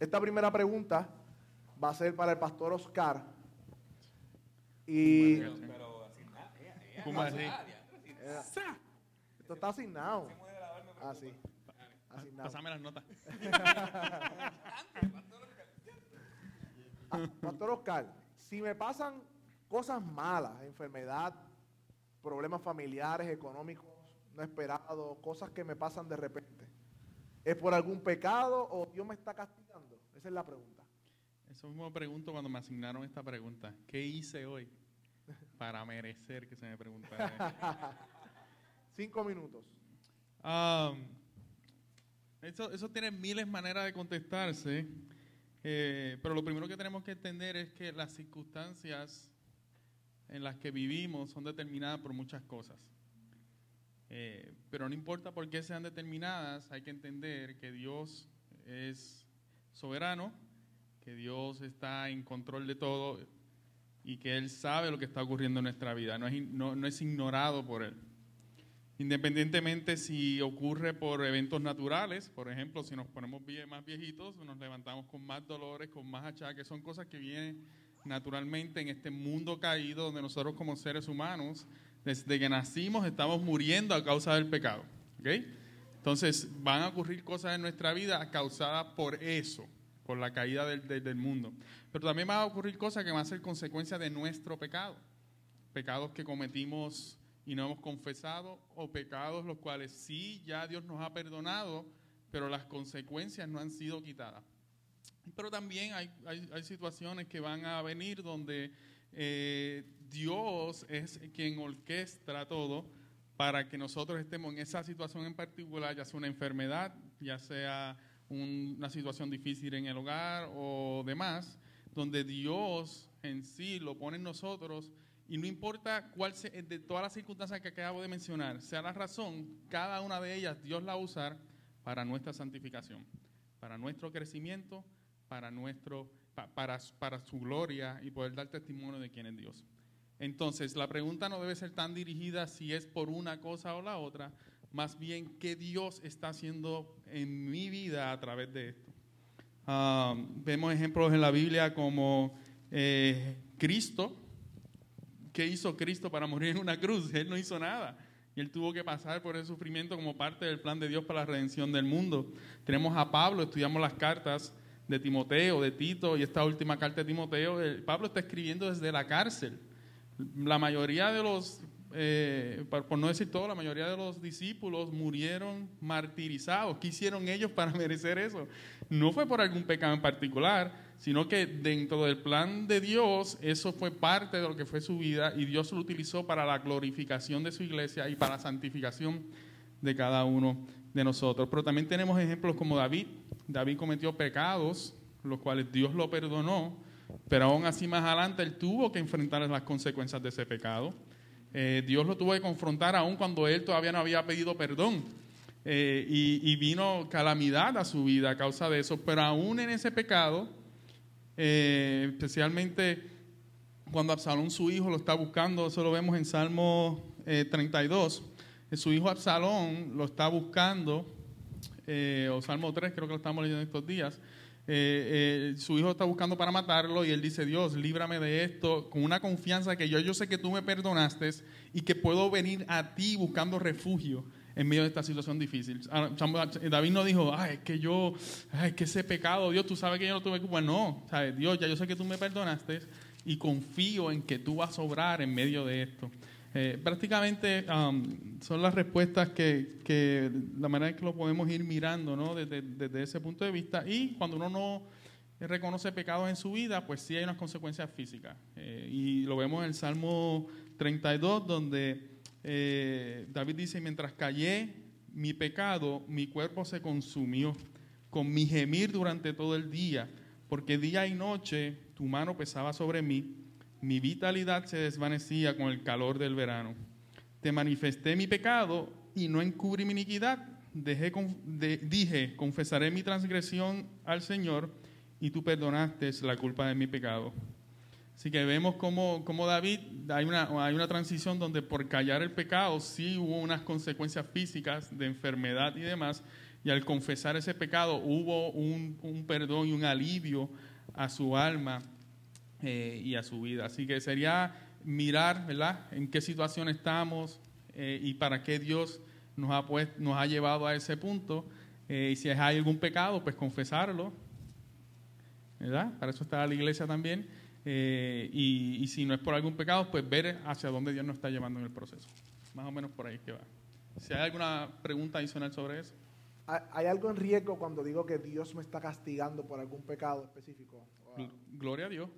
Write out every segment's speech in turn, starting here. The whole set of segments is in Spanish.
Esta primera pregunta va a ser para el pastor Oscar. Y ¿Cómo así? esto está asignado. Así. Asignado. Pásame las notas. Ah, Pastor Oscar, si me pasan cosas malas, enfermedad, problemas familiares, económicos, no esperados, cosas que me pasan de repente, ¿es por algún pecado o Dios me está castigando? Esa es la pregunta. Eso mismo pregunto cuando me asignaron esta pregunta. ¿Qué hice hoy para merecer que se me preguntara? Cinco minutos. Um, eso, eso tiene miles de maneras de contestarse, eh, pero lo primero que tenemos que entender es que las circunstancias en las que vivimos son determinadas por muchas cosas. Eh, pero no importa por qué sean determinadas, hay que entender que Dios es soberano, que Dios está en control de todo y que Él sabe lo que está ocurriendo en nuestra vida, no es, no- no es ignorado por Él. Independientemente si ocurre por eventos naturales, por ejemplo, si nos ponemos más viejitos, nos levantamos con más dolores, con más achaques, son cosas que vienen naturalmente en este mundo caído donde nosotros como seres humanos, desde que nacimos, estamos muriendo a causa del pecado. ¿ok? Entonces van a ocurrir cosas en nuestra vida causadas por eso, por la caída del, del- mundo. Pero también van a ocurrir cosas que van a ser consecuencia de nuestro pecado pecados que cometimos y no hemos confesado, o pecados los cuales sí ya Dios nos ha perdonado, pero las consecuencias no han sido quitadas. Pero también hay, hay- hay situaciones que van a venir donde eh, Dios es quien orquestra todo para que nosotros estemos en esa situación en particular, ya sea una enfermedad, ya sea un- una situación difícil en el hogar o demás, donde Dios en sí lo pone en nosotros y no importa cuál se- de todas las circunstancias que acabo de mencionar, sea la razón, cada una de ellas Dios la va a usar para nuestra santificación, para nuestro crecimiento, para, nuestro, pa- para, para su gloria y poder dar testimonio de quién es Dios. Entonces, la pregunta no debe ser tan dirigida si es por una cosa o la otra, más bien qué Dios está haciendo en mi vida a través de esto. Ah, vemos ejemplos en la Biblia como eh, Cristo, ¿Qué hizo Cristo para morir en una cruz? Él no hizo nada. Y él tuvo que pasar por el sufrimiento como parte del plan de Dios para la redención del mundo. Tenemos a Pablo, estudiamos las cartas de Timoteo, de Tito y esta última carta de Timoteo. Pablo está escribiendo desde la cárcel. La mayoría de los, eh, por no decir todo, la mayoría de los discípulos murieron martirizados. ¿Qué hicieron ellos para merecer eso? No fue por algún pecado en particular, sino que dentro del plan de Dios, eso fue parte de lo que fue su vida y Dios lo utilizó para la glorificación de su iglesia y para la santificación de cada uno de nosotros. Pero también tenemos ejemplos como David. David cometió pecados, los cuales Dios lo perdonó, pero aún así más adelante él tuvo que enfrentar las consecuencias de ese pecado. Eh, Dios lo tuvo que confrontar aún cuando él todavía no había pedido perdón. Eh, y, vino calamidad a su vida a causa de eso, pero aún en ese pecado, eh, especialmente cuando Absalón, su hijo, lo está buscando, eso lo vemos en Salmo eh, 32, eh, su hijo Absalón lo está buscando, o Salmo 3, creo que lo estamos leyendo estos días, eh, eh, su hijo está buscando para matarlo y él dice, Dios, líbrame de esto, con una confianza que yo, yo sé que tú me perdonaste y que puedo venir a ti buscando refugio en medio de esta situación difícil. Ah, David no dijo, ay, es que yo, ay, que ese pecado, Dios, tú sabes que yo no tuve culpa. No, ¿sabes? Dios, ya yo sé que tú me perdonaste y confío en que tú vas a obrar en medio de esto. Eh, prácticamente um, son las respuestas que, que, la manera en que lo podemos ir mirando ¿no? desde, desde ese punto de vista. Y cuando uno no reconoce pecados en su vida, pues sí hay unas consecuencias físicas. Eh, y lo vemos en el Salmo 32, donde eh, David dice, mientras callé mi pecado, mi cuerpo se consumió con mi gemir durante todo el día, porque día y noche tu mano pesaba sobre mí, mi vitalidad se desvanecía con el calor del verano. Te manifesté mi pecado y no encubrí mi iniquidad. Dije, confesaré mi transgresión al Señor y tú perdonaste la culpa de mi pecado. Así que vemos como, como David, hay una, hay una transición donde por callar el pecado sí hubo unas consecuencias físicas de enfermedad y demás, y al confesar ese pecado hubo un, un perdón y un alivio a su alma eh, y a su vida. Así que sería mirar, ¿verdad?, en qué situación estamos eh, y para qué Dios nos ha, pues, nos ha llevado a ese punto. Eh, y si hay algún pecado, pues confesarlo, ¿verdad? Para eso está la iglesia también. y, y, si no es por algún pecado, pues ver hacia dónde Dios nos está llevando en el proceso. Más o menos por ahí que va. Si hay alguna pregunta adicional sobre eso. ¿Hay algo en riesgo cuando digo que Dios me está castigando por algún pecado específico? Gloria a Dios.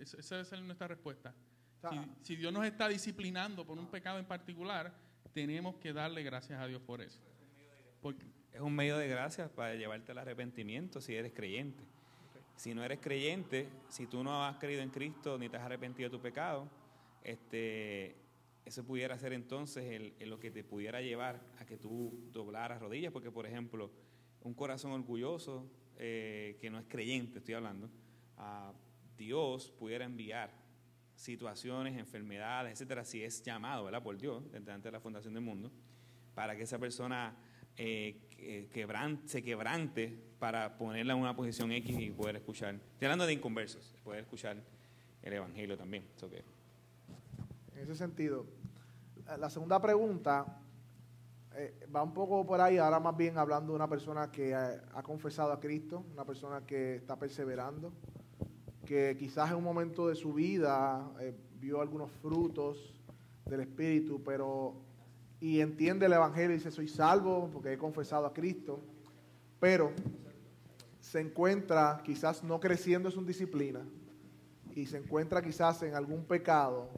Esa es nuestra respuesta. Si, Dios nos está disciplinando por un pecado en particular, tenemos que darle gracias a Dios por eso. es un medio de gracias para llevarte al arrepentimiento si eres creyente. Si no eres creyente, si tú no has creído en Cristo ni te has arrepentido de tu pecado, este, eso pudiera ser entonces lo que te pudiera llevar a que tú doblaras rodillas, porque por ejemplo, un corazón orgulloso eh, que no es creyente, estoy hablando, a Dios pudiera enviar situaciones, enfermedades, etcétera, si es llamado ¿verdad? por Dios, desde antes de la fundación del mundo, para que esa persona eh, se quebrante para ponerla en una posición X y poder escuchar. Estoy hablando de inconversos, poder escuchar el Evangelio también. En ese sentido, la segunda pregunta eh, va un poco por ahí, ahora más bien hablando de una persona que ha confesado a Cristo, una persona que está perseverando, que quizás en un momento de su vida eh, vio algunos frutos del Espíritu, pero y entiende el Evangelio y dice, soy salvo porque he confesado a Cristo, pero se encuentra quizás no creciendo en su disciplina y se encuentra quizás en algún pecado.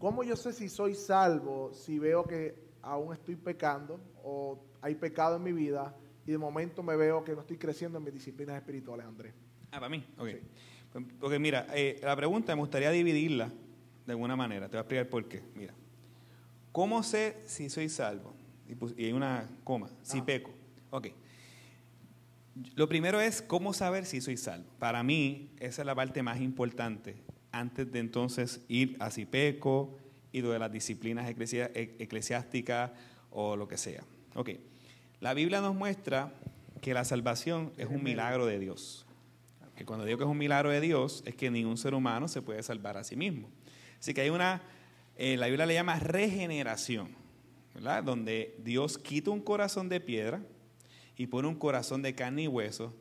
¿Cómo yo sé si soy salvo si veo que aún estoy pecando o hay pecado en mi vida y de momento me veo que no estoy creciendo en mis disciplinas espirituales, Andrés? Ah, para mí, ok. Porque mira, eh, la pregunta me gustaría dividirla de alguna manera. Te voy a explicar por qué. Mira, ¿cómo sé si soy salvo? Y, hay una coma, si ah. peco. Ok. Lo primero es cómo saber si soy salvo. Para mí, esa es la parte más importante antes de entonces ir a si peco y de las disciplinas e, eclesiásticas o lo que sea. Ok. La Biblia nos muestra que la salvación es un milagro de Dios que cuando digo que es un milagro de Dios, es que ningún ser humano se puede salvar a sí mismo. Así que hay una, eh, la Biblia le llama regeneración, ¿verdad? Donde Dios quita un corazón de piedra y pone un corazón de carne y hueso,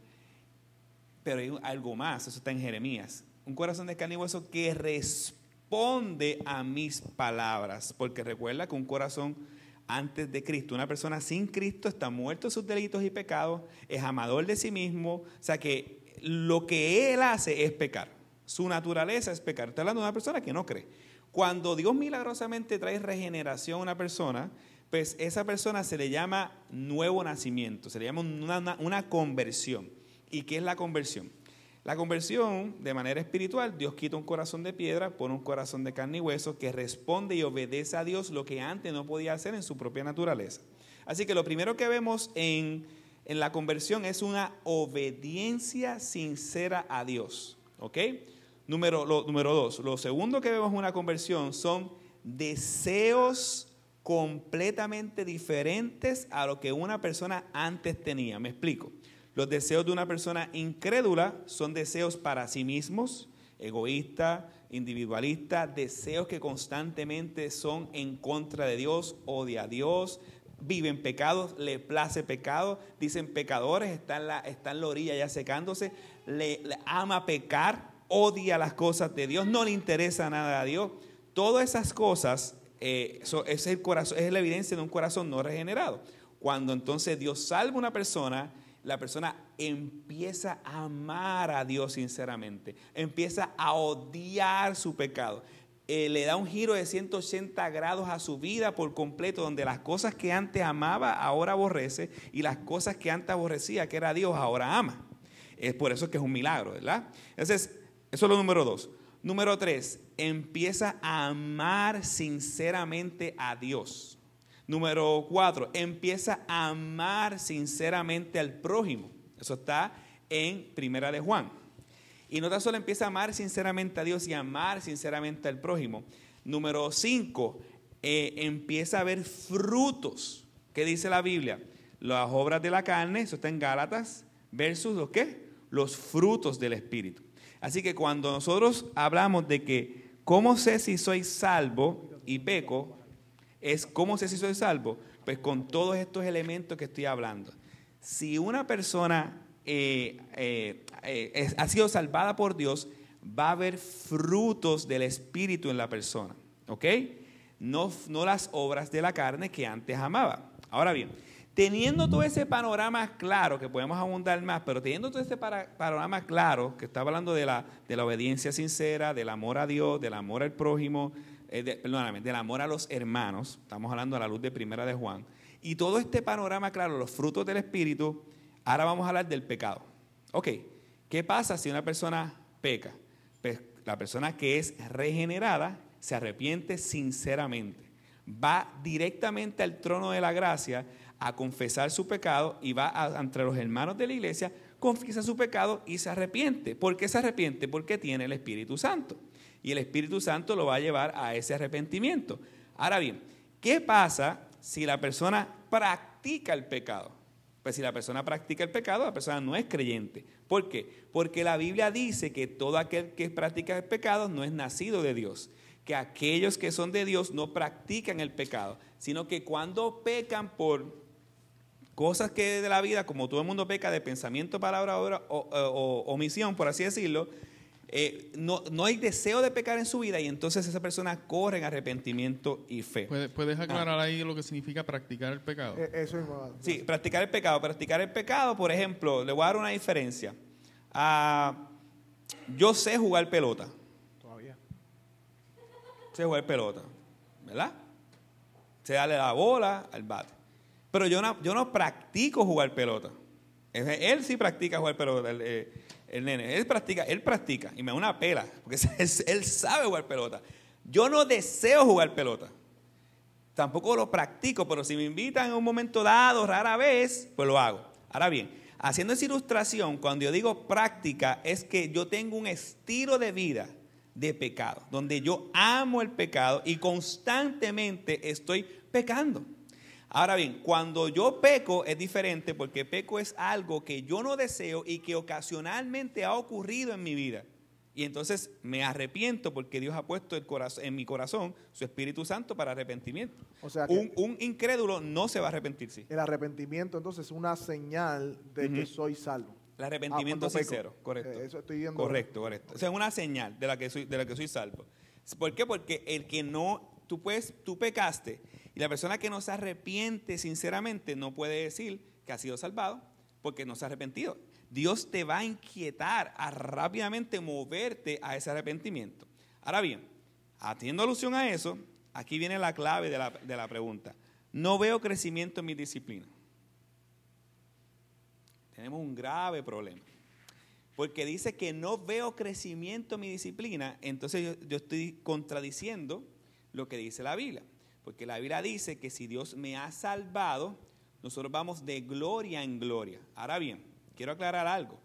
pero hay algo más, eso está en Jeremías, un corazón de carne y hueso que responde a mis palabras, porque recuerda que un corazón antes de Cristo. Una persona sin Cristo está muerto de sus delitos y pecados, es amador de sí mismo, o sea que lo que él hace es pecar. Su naturaleza es pecar. Está hablando de una persona que no cree. Cuando Dios milagrosamente trae regeneración a una persona, pues esa persona se le llama nuevo nacimiento, se le llama una, una, conversión. ¿Y qué es la conversión? La conversión, de manera espiritual, Dios quita un corazón de piedra, pone un corazón de carne y hueso que responde y obedece a Dios lo que antes no podía hacer en su propia naturaleza. Así que lo primero que vemos en en la conversión es una obediencia sincera a Dios. ¿Ok? Número, número dos, lo segundo que vemos en una conversión son deseos completamente diferentes a lo que una persona antes tenía. Me explico. Los deseos de una persona incrédula son deseos para sí mismos, egoísta, individualista, deseos que constantemente son en contra de Dios, odia a Dios, viven pecados, le place pecado, dicen pecadores, está en la, la orilla ya secándose, le, ama pecar, odia las cosas de Dios, no le interesa nada a Dios. Todas esas cosas eh, es, el corazón, es la evidencia de un corazón no regenerado. Cuando entonces Dios salva a una persona, la persona empieza a amar a Dios sinceramente, empieza a odiar su pecado. Eh, le da un giro de 180 grados a su vida por completo, donde las cosas que antes amaba ahora aborrece y las cosas que antes aborrecía, que era Dios, ahora ama. Es por eso que es un milagro, ¿verdad? Entonces, eso es lo número dos. Número tres, empieza a amar sinceramente a Dios. Número cuatro, empieza a amar sinceramente al prójimo. Eso está en Primera de Juan. Y no tan solo empieza a amar sinceramente a Dios y amar sinceramente al prójimo. Número cinco, eh, empieza a ver frutos. ¿Qué dice la Biblia? las obras de la carne, eso está en Gálatas, versus los qué? Los frutos del Espíritu. Así que cuando nosotros hablamos de que, ¿cómo sé si soy salvo y peco? Es, ¿cómo sé si soy salvo? Pues con todos estos elementos que estoy hablando. Si una persona eh, eh, eh, ha sido salvada por Dios, va a haber frutos del Espíritu en la persona. ¿Ok? No, no las obras de la carne que antes amaba. Ahora bien, teniendo todo ese panorama claro, que podemos abundar más, pero teniendo todo ese panorama claro, que está hablando de la, de la obediencia sincera, del amor a Dios, del amor al prójimo, perdóname, del amor a los hermanos, estamos hablando a la luz de primera de Juan, y todo este panorama claro, los frutos del Espíritu, ahora vamos a hablar del pecado. Ok, ¿qué pasa si una persona peca? Pues la persona que es regenerada se arrepiente sinceramente. Va directamente al trono de la gracia a confesar su pecado y va entre los hermanos de la iglesia, confiesa su pecado y se arrepiente. ¿Por qué se arrepiente? Porque tiene el Espíritu Santo. Y el Espíritu Santo lo va a llevar a ese arrepentimiento. Ahora bien, ¿qué pasa si la persona practica el pecado? Pues si la persona practica el pecado, la persona no es creyente. ¿Por qué? Porque la Biblia dice que todo aquel que practica el pecado no es nacido de Dios. Que aquellos que son de Dios no practican el pecado, sino que cuando pecan por cosas que de la vida, como todo el mundo peca de pensamiento, palabra o, o omisión, por así decirlo, eh, no, no, hay deseo de pecar en su vida y entonces esa persona corre en arrepentimiento y fe. ¿Puedes, aclarar ahí lo que significa practicar el pecado? Eh, eso es Sí, practicar el pecado. Practicar el pecado, por ejemplo, le voy a dar una diferencia. Ah, yo sé jugar pelota. Todavía. Sé jugar pelota, ¿verdad? Sé darle la bola al bate. Pero yo no, yo no practico jugar pelota. Él sí practica jugar pelota. Eh, el nene, él practica, él practica y me da una pela, porque él sabe jugar pelota. Yo no deseo jugar pelota. Tampoco lo practico, pero si me invitan en un momento dado, rara vez, pues lo hago. Ahora bien, haciendo esa ilustración, cuando yo digo práctica, es que yo tengo un estilo de vida de pecado, donde yo amo el pecado y constantemente estoy pecando. Ahora bien, cuando yo peco es diferente porque peco es algo que yo no deseo y que ocasionalmente ha ocurrido en mi vida. Y entonces me arrepiento porque Dios ha puesto el corazón, en mi corazón su Espíritu Santo para arrepentimiento. O sea un, incrédulo no se va a arrepentir, sí. El arrepentimiento entonces es una señal de que soy salvo. El arrepentimiento ah, sincero, correcto. Eh, eso estoy viendo. Correcto, correcto. O sea, es una señal de la que soy, de la que soy salvo. ¿Por qué? Porque el que no, tú puedes, tú pecaste y la persona que no se arrepiente sinceramente no puede decir que ha sido salvado porque no se ha arrepentido. Dios te va a inquietar a rápidamente moverte a ese arrepentimiento. Ahora bien, haciendo alusión a eso, aquí viene la clave de la, de la pregunta. No veo crecimiento en mi disciplina. Tenemos un grave problema. Porque dice que no veo crecimiento en mi disciplina, entonces yo, yo estoy contradiciendo lo que dice la Biblia. Porque la Biblia dice que si Dios me ha salvado, nosotros vamos de gloria en gloria. Ahora bien, quiero aclarar algo.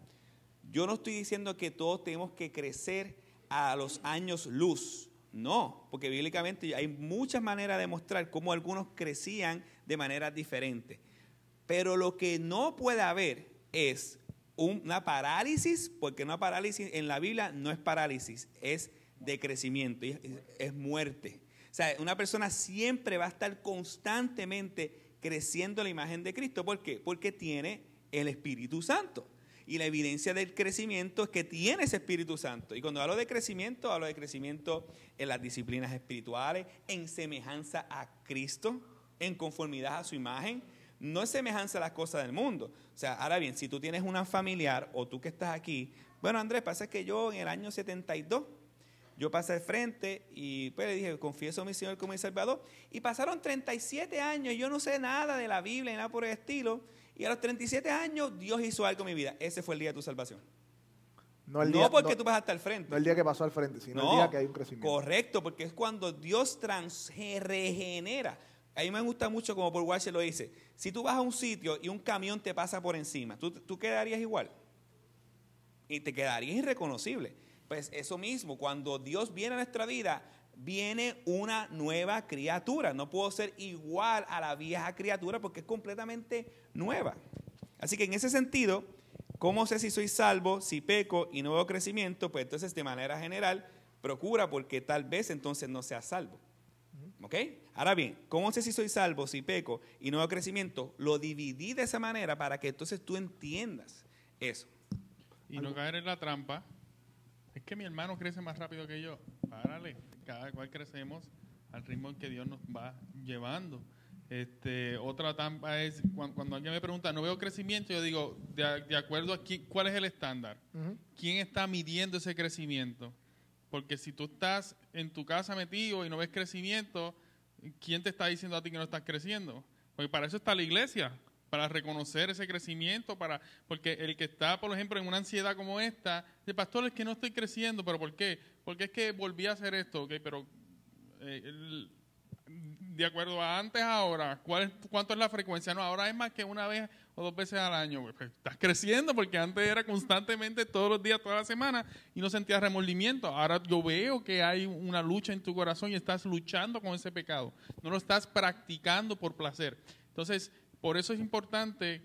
Yo no estoy diciendo que todos tenemos que crecer a los años luz. No, porque bíblicamente hay muchas maneras de mostrar cómo algunos crecían de maneras diferentes. Pero lo que no puede haber es una parálisis, porque una parálisis en la Biblia no es parálisis, es decrecimiento, es muerte. Sea, una persona siempre va a estar constantemente creciendo la imagen de Cristo. ¿Por qué? Porque tiene el Espíritu Santo. Y la evidencia del crecimiento es que tiene ese Espíritu Santo. Y cuando hablo de crecimiento, hablo de crecimiento en las disciplinas espirituales, en semejanza a Cristo, en conformidad a su imagen. No es semejanza a las cosas del mundo. O sea, ahora bien, si tú tienes una familiar o tú que estás aquí, bueno, Andrés, pasa que yo en el año 72 yo pasé al frente y pues le dije, confieso a mi Señor como mi Salvador. Y pasaron 37 años y yo no sé nada de la Biblia ni nada por el estilo. Y a los 37 años Dios hizo algo en mi vida. Ese fue el día de tu salvación. No, el día, porque tú pasaste al frente. No el día que pasó al frente, sino el día que hay un crecimiento. Correcto, porque es cuando Dios trans, regenera. A mí me gusta mucho como por Walsh lo dice. Si tú vas a un sitio y un camión te pasa por encima, ¿tú, tú quedarías igual? Y te quedarías irreconocible. Pues eso mismo, cuando Dios viene a nuestra vida, viene una nueva criatura. No puedo ser igual a la vieja criatura porque es completamente nueva. Así que en ese sentido, ¿cómo sé si soy salvo, si peco y no veo crecimiento? Pues entonces de manera general, procura porque tal vez entonces no sea salvo. ¿Ok? Ahora bien, ¿cómo sé si soy salvo, si peco y no veo crecimiento? Lo dividí de esa manera para que entonces tú entiendas eso. Y no caer en la trampa. Es que mi hermano crece más rápido que yo. Párale, cada cual crecemos al ritmo en que Dios nos va llevando. Este, otra trampa es cuando, alguien me pregunta, no veo crecimiento, yo digo, de, acuerdo a cuál es el estándar. ¿Quién está midiendo ese crecimiento? Porque si tú estás en tu casa metido y no ves crecimiento, ¿quién te está diciendo a ti que no estás creciendo? Porque para eso está la iglesia, para reconocer ese crecimiento, para porque el que está, por ejemplo, en una ansiedad como esta, de pastor es que no estoy creciendo, pero ¿por qué? Porque es que volví a hacer esto, ok, pero eh, de acuerdo a antes ahora, ¿cuál ¿cuánto es la frecuencia? No, ahora es más que una vez o dos veces al año. Pues, pues, estás creciendo porque antes era constantemente todos los días, toda la semana y no sentías remordimiento. Ahora yo veo que hay una lucha en tu corazón y estás luchando con ese pecado. No lo estás practicando por placer. Entonces, por eso es importante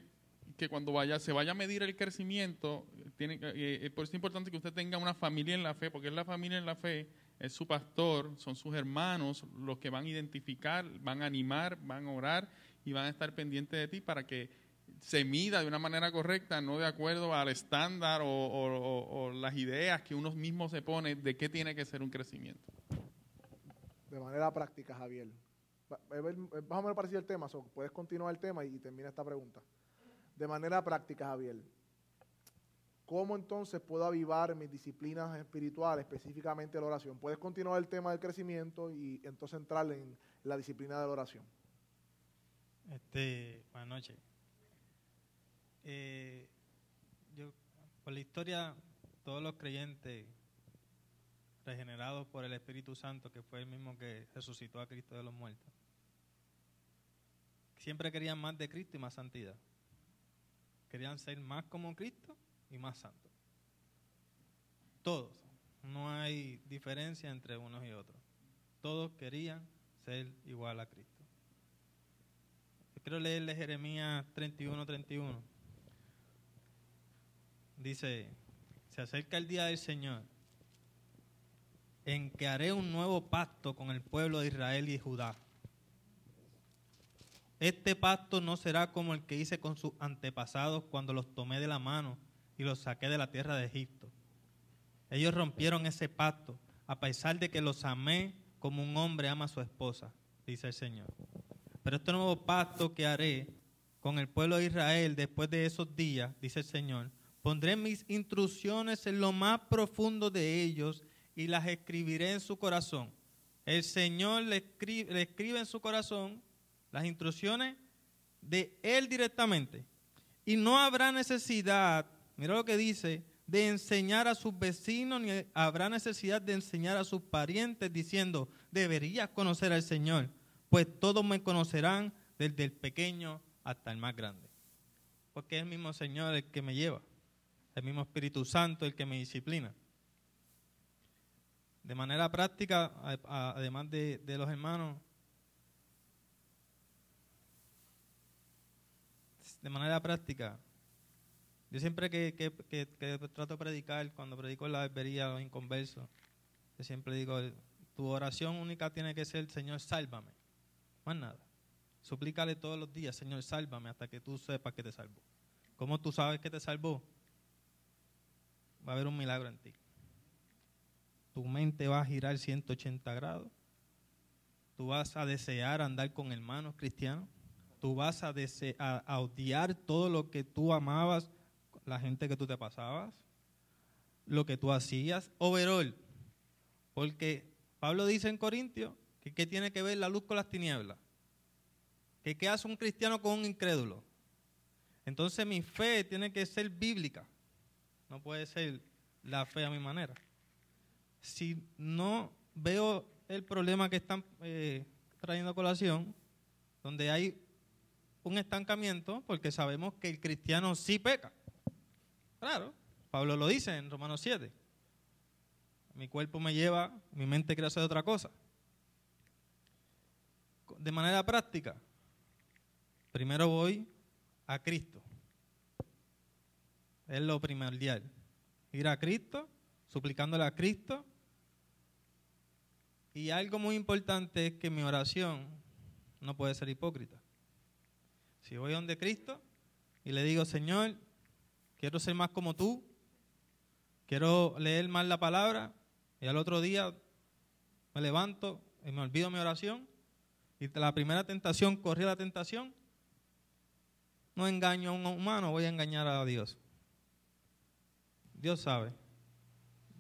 que cuando vaya, se vaya a medir el crecimiento, tiene, eh, eh, por eso es importante que usted tenga una familia en la fe, porque es la familia en la fe es su pastor, son sus hermanos los que van a identificar, van a animar, van a orar y van a estar pendientes de ti para que se mida de una manera correcta, no de acuerdo al estándar o, las ideas que uno mismo se pone de qué tiene que ser un crecimiento. De manera práctica, Javier. Más o menos parecido el tema, puedes continuar el tema y termina esta pregunta. De manera práctica, Javier, ¿Cómo entonces puedo avivar mis disciplinas espirituales, específicamente la oración? Puedes continuar el tema del crecimiento y entonces entrar en la disciplina de la oración. Este, buenas noches. Eh, yo, por la historia, todos los creyentes regenerados por el Espíritu Santo, que fue el mismo que resucitó a Cristo de los muertos, siempre querían más de Cristo y más santidad. Querían ser más como Cristo y más santo. Todos. No hay diferencia entre unos y otros. Todos querían ser igual a Cristo. Quiero leerle Jeremías 31, 31. Dice, se acerca el día del Señor en que haré un nuevo pacto con el pueblo de Israel y Judá. Este pacto no será como el que hice con sus antepasados cuando los tomé de la mano y los saqué de la tierra de Egipto. Ellos rompieron ese pacto, a pesar de que los amé como un hombre ama a su esposa, dice el Señor. Pero este nuevo pacto que haré con el pueblo de Israel después de esos días, dice el Señor, pondré mis instrucciones en lo más profundo de ellos y las escribiré en su corazón. El Señor le escribe, le escribe en su corazón las instrucciones de Él directamente. Y no habrá necesidad Mira lo que dice, de enseñar a sus vecinos, ni habrá necesidad de enseñar a sus parientes diciendo, deberías conocer al Señor, pues todos me conocerán desde el pequeño hasta el más grande. Porque es el mismo Señor el que me lleva, el mismo Espíritu Santo el que me disciplina. De manera práctica, además de, de los hermanos, de manera práctica, yo siempre que, trato de predicar, cuando predico en la barbería los inconversos, yo siempre digo, tu oración única tiene que ser, Señor, sálvame. Más nada. Suplícale todos los días, Señor, sálvame hasta que tú sepas que te salvó. ¿Cómo tú sabes que te salvó? Va a haber un milagro en ti. Tu mente va a girar 180 grados. Tú vas a desear andar con hermanos cristianos. Tú vas a, odiar todo lo que tú amabas la gente que tú te pasabas, lo que tú hacías, overall. Porque Pablo dice en Corintios que qué tiene que ver la luz con las tinieblas. Que qué hace un cristiano con un incrédulo. Entonces mi fe tiene que ser bíblica. No puede ser la fe a mi manera. Si no veo el problema que están eh, trayendo a colación, donde hay un estancamiento, porque sabemos que el cristiano sí peca. Claro, Pablo lo dice en Romanos 7. mi cuerpo me lleva, mi mente quiere hacer otra cosa. De manera práctica, primero voy a Cristo. Es lo primordial. Ir a Cristo, suplicándole a Cristo. Y algo muy importante es que mi oración no puede ser hipócrita. Si voy donde Cristo y le digo, Señor, quiero ser más como tú, quiero leer más la palabra, y al otro día me levanto y me olvido mi oración, y la primera tentación, corrí la tentación, no engaño a un humano, voy a engañar a Dios. Dios sabe.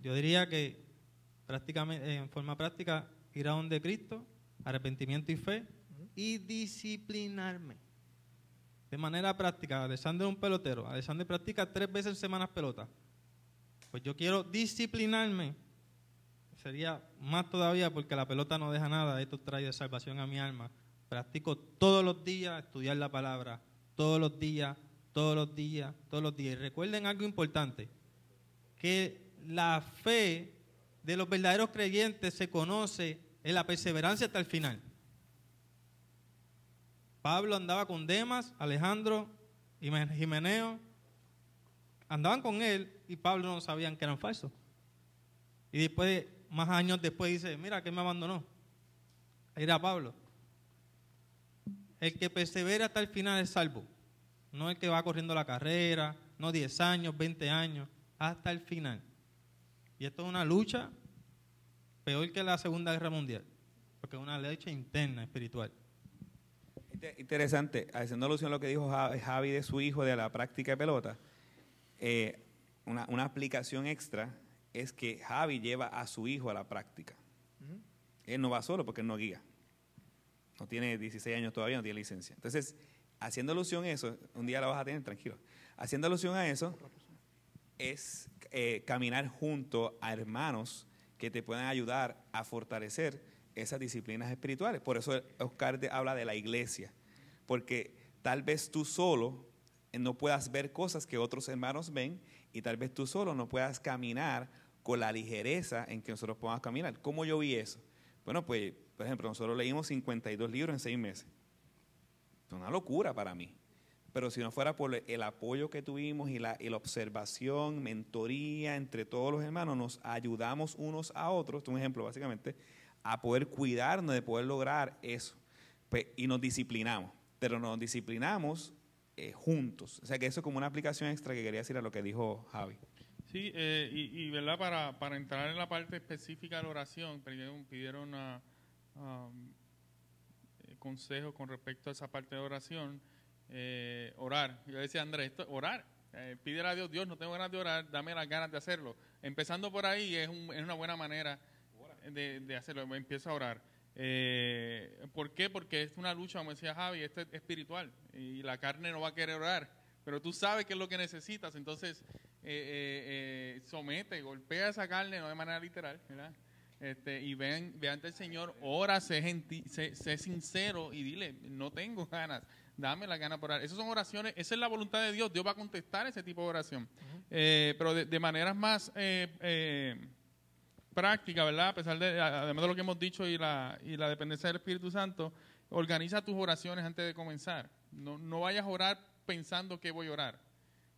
Yo diría que prácticamente, en forma práctica, ir a donde Cristo, arrepentimiento y fe, y disciplinarme. De manera práctica, Alessandro es un pelotero. Alessandro practica tres veces en semana pelota. Pues yo quiero disciplinarme. Sería más todavía porque la pelota no deja nada. Esto trae salvación a mi alma. Practico todos los días estudiar la palabra. Todos los días, todos los días, todos los días. Y recuerden algo importante. Que la fe de los verdaderos creyentes se conoce en la perseverancia hasta el final. Pablo andaba con Demas, Alejandro y Jimeneo. Andaban con él y Pablo no sabían que eran falsos. Y después, más años después, dice, mira que me abandonó. Era Pablo. El que persevera hasta el final es salvo. No el que va corriendo la carrera, no 10 años, 20 años, hasta el final. Y esto es una lucha peor que la Segunda Guerra Mundial, porque es una lucha interna, espiritual. Interesante, haciendo alusión a lo que dijo Javi de su hijo de la práctica de pelota, eh, una, aplicación extra es que Javi lleva a su hijo a la práctica. Él no va solo porque él no guía. No tiene 16 años todavía, no tiene licencia. Entonces, haciendo alusión a eso, un día la vas a tener tranquilo. Haciendo alusión a eso, es eh, caminar junto a hermanos que te puedan ayudar a fortalecer esas disciplinas espirituales. Por eso Oscar habla de la iglesia, porque tal vez tú solo no puedas ver cosas que otros hermanos ven y tal vez tú solo no puedas caminar con la ligereza en que nosotros podamos caminar. ¿Cómo yo vi eso? Bueno, pues, por ejemplo, nosotros leímos 52 libros en seis meses. Es una locura para mí. Pero si no fuera por el apoyo que tuvimos y la, y la observación, mentoría entre todos los hermanos, nos ayudamos unos a otros, un ejemplo básicamente, a poder cuidarnos de poder lograr eso. Pues, y nos disciplinamos, pero nos disciplinamos eh, juntos. O sea que eso es como una aplicación extra que quería decir a lo que dijo Javi. Sí, eh, y, ¿verdad? Para, para, entrar en la parte específica de la oración, pidieron, pidieron a, um, eh, consejos con respecto a esa parte de oración. orar. Yo decía, Andrés, esto, orar. pídele a Dios, Dios, no tengo ganas de orar, dame las ganas de hacerlo. Empezando por ahí es, es una buena manera de, hacerlo, empiezo a orar. Eh, ¿Por qué? Porque es una lucha, como decía Javi, es espiritual y la carne no va a querer orar, pero tú sabes qué es lo que necesitas, entonces eh, eh, somete, golpea esa carne, no de manera literal, ¿verdad? Este, y ven, ve ante el Señor, ora, sé, sé, sincero y dile, no tengo ganas, dame la gana por orar. Esas son oraciones, esa es la voluntad de Dios, Dios va a contestar ese tipo de oración. pero de, de, maneras más práctica, ¿verdad? A pesar de, además de lo que hemos dicho y la, y la dependencia del Espíritu Santo, organiza tus oraciones antes de comenzar. No, no vayas a orar pensando que voy a orar.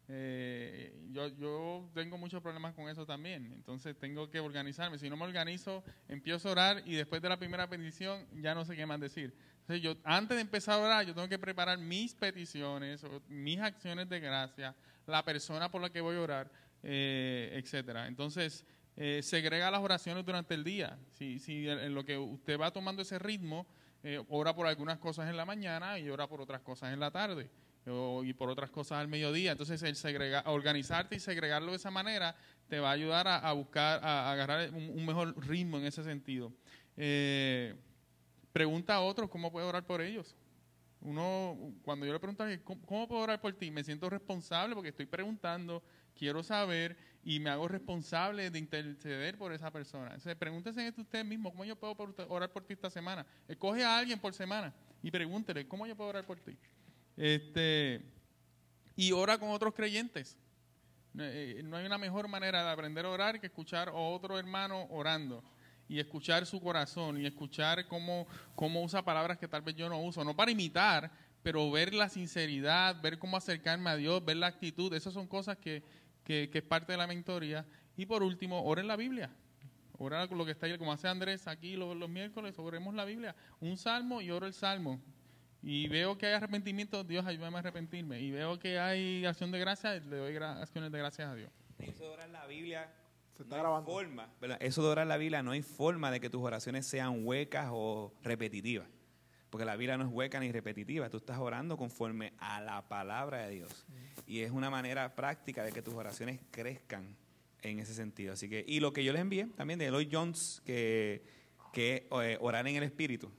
Eh, yo, yo tengo muchos problemas con eso también, entonces tengo que organizarme. Si no me organizo, empiezo a orar y después de la primera petición ya no sé qué más decir. Entonces yo, antes de empezar a orar, yo tengo que preparar mis peticiones, mis acciones de gracia, la persona por la que voy a orar, eh, etcétera. Entonces, eh, segrega las oraciones durante el día. Si, si en lo que usted va tomando ese ritmo, eh, ora por algunas cosas en la mañana y ora por otras cosas en la tarde y por otras cosas al mediodía. Entonces, el segrega, organizarte y segregarlo de esa manera te va a ayudar a, buscar, a, agarrar un, mejor ritmo en ese sentido. Eh, pregunta a otros cómo puedo orar por ellos. Uno, cuando yo le pregunto, ¿cómo, ¿cómo puedo orar por ti? Me siento responsable porque estoy preguntando, quiero saber y me hago responsable de interceder por esa persona. Entonces, pregúntese esto usted mismo, ¿cómo yo puedo orar por ti esta semana? Escoge a alguien por semana y pregúntele, ¿cómo yo puedo orar por ti? Este, y ora con otros creyentes. Eh, no hay una mejor manera de aprender a orar que escuchar a otro hermano orando y escuchar su corazón y escuchar cómo, cómo usa palabras que tal vez yo no uso, no para imitar, pero ver la sinceridad, ver cómo acercarme a Dios, ver la actitud, esas son cosas que, que, es parte de la mentoría. Y por último, oren la Biblia. Orar con lo que está ahí, como hace Andrés aquí los, los miércoles, oremos la Biblia. Un salmo y oro el salmo. Y veo que hay arrepentimiento, Dios ayúdame a arrepentirme. Y veo que hay acción de gracias, le doy acciones de gracias a Dios. Eso de orar la Biblia se está grabando. Forma, Eso de orar la Biblia no hay forma de que tus oraciones sean huecas o repetitivas. Porque la Biblia no es hueca ni repetitiva. Tú estás orando conforme a la palabra de Dios. Y es una manera práctica de que tus oraciones crezcan en ese sentido. Así que, y lo que yo les envié también de Lloyd Jones, que, que eh, orar en el Espíritu.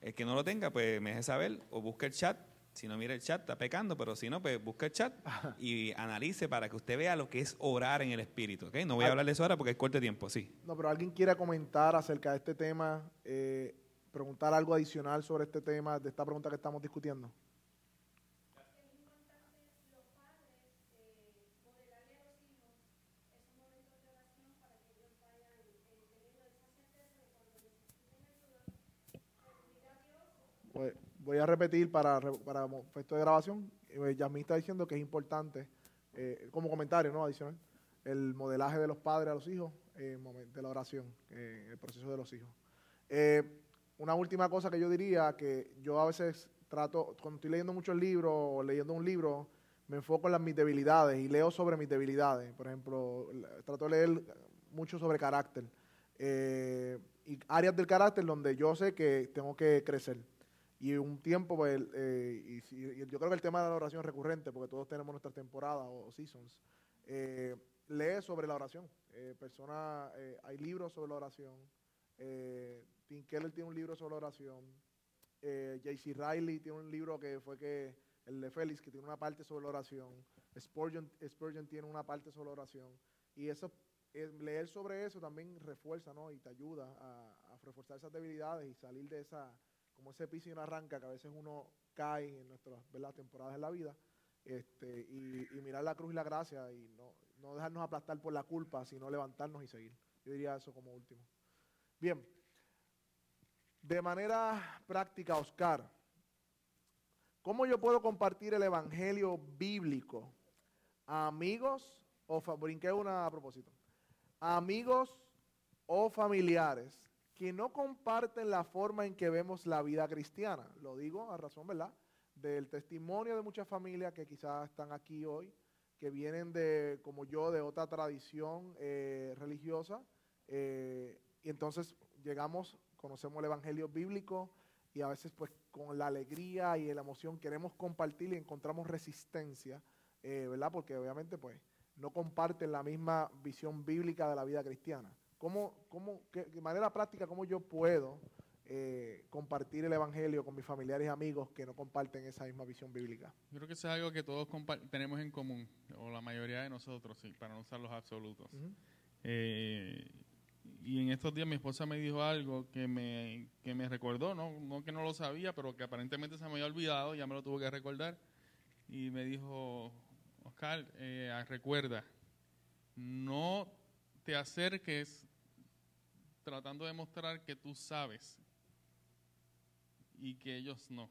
El que no lo tenga, pues me deje saber o busque el chat. Si no mira el chat, está pecando, pero si no, pues busque el chat y analice para que usted vea lo que es orar en el Espíritu. ¿okay? No voy a hablar de eso ahora porque es corto tiempo, sí. No, pero alguien quiera comentar acerca de este tema, eh, preguntar algo adicional sobre este tema, de esta pregunta que estamos discutiendo. Pues voy a repetir para, para efecto de grabación. Eh, Yasmín está diciendo que es importante, eh, como comentario ¿no? adicional, el modelaje de los padres a los hijos eh, de la oración, el proceso de los hijos. Una última cosa que yo diría, que yo a veces trato, cuando estoy leyendo muchos libros o leyendo un libro, me enfoco en las, mis debilidades y leo sobre mis debilidades. Por ejemplo, trato de leer mucho sobre carácter y áreas del carácter donde yo sé que tengo que crecer. Y un tiempo, pues, eh, y, yo creo que el tema de la oración es recurrente, porque todos tenemos nuestra temporada o, seasons. Eh, lee sobre la oración. Eh, persona, eh, hay libros sobre la oración. Tim Keller tiene un libro sobre oración. J.C. Riley tiene un libro que fue que el de Félix, que tiene una parte sobre oración. Spurgeon, tiene una parte sobre oración. Y eso, leer sobre eso también refuerza, ¿no? Y te ayuda a, reforzar esas debilidades y salir de esa como ese piso y una arranca que a veces uno cae en nuestras temporadas de la vida, este, y, mirar la cruz y la gracia y no, no dejarnos aplastar por la culpa, sino levantarnos y seguir. Yo diría eso como último. Bien, de manera práctica, Oscar, ¿cómo yo puedo compartir el Evangelio bíblico a amigos o, brinqué una a propósito, amigos o familiares que no comparten la forma en que vemos la vida cristiana. Lo digo a razón, ¿verdad? Del testimonio de muchas familias que quizás están aquí hoy, que vienen de, como yo, de otra tradición eh, religiosa. Eh, y entonces llegamos, conocemos el Evangelio bíblico y a veces pues con la alegría y la emoción queremos compartir y encontramos resistencia, eh, ¿verdad? Porque obviamente pues no comparten la misma visión bíblica de la vida cristiana. ¿Cómo, cómo, qué, de manera práctica, cómo yo puedo eh, compartir el Evangelio con mis familiares y amigos que no comparten esa misma visión bíblica? Yo creo que eso es algo que todos tenemos en común, o la mayoría de nosotros, sí, para no usar los absolutos. Eh, y en estos días mi esposa me dijo algo que me, que me recordó, ¿no? no que no lo sabía, pero que aparentemente se me había olvidado, ya me lo tuvo que recordar. Y me dijo, Oscar, eh, recuerda, no te acerques tratando de mostrar que tú sabes y que ellos no.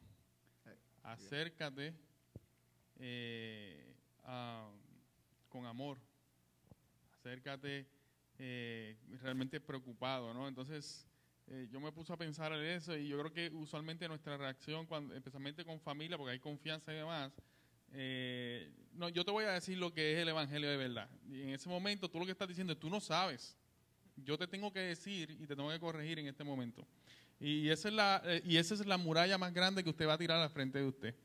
Acércate eh, con amor. Acércate eh, realmente preocupado, ¿no? Entonces, eh, yo me puse a pensar en eso y yo creo que usualmente nuestra reacción, cuando, especialmente con familia, porque hay confianza y demás, eh, no, yo te voy a decir lo que es el Evangelio de verdad. Y en ese momento tú lo que estás diciendo es, tú no sabes. Yo te tengo que decir y te tengo que corregir en este momento. Y esa es la, eh, y esa es la muralla más grande que usted va a tirar al frente de usted.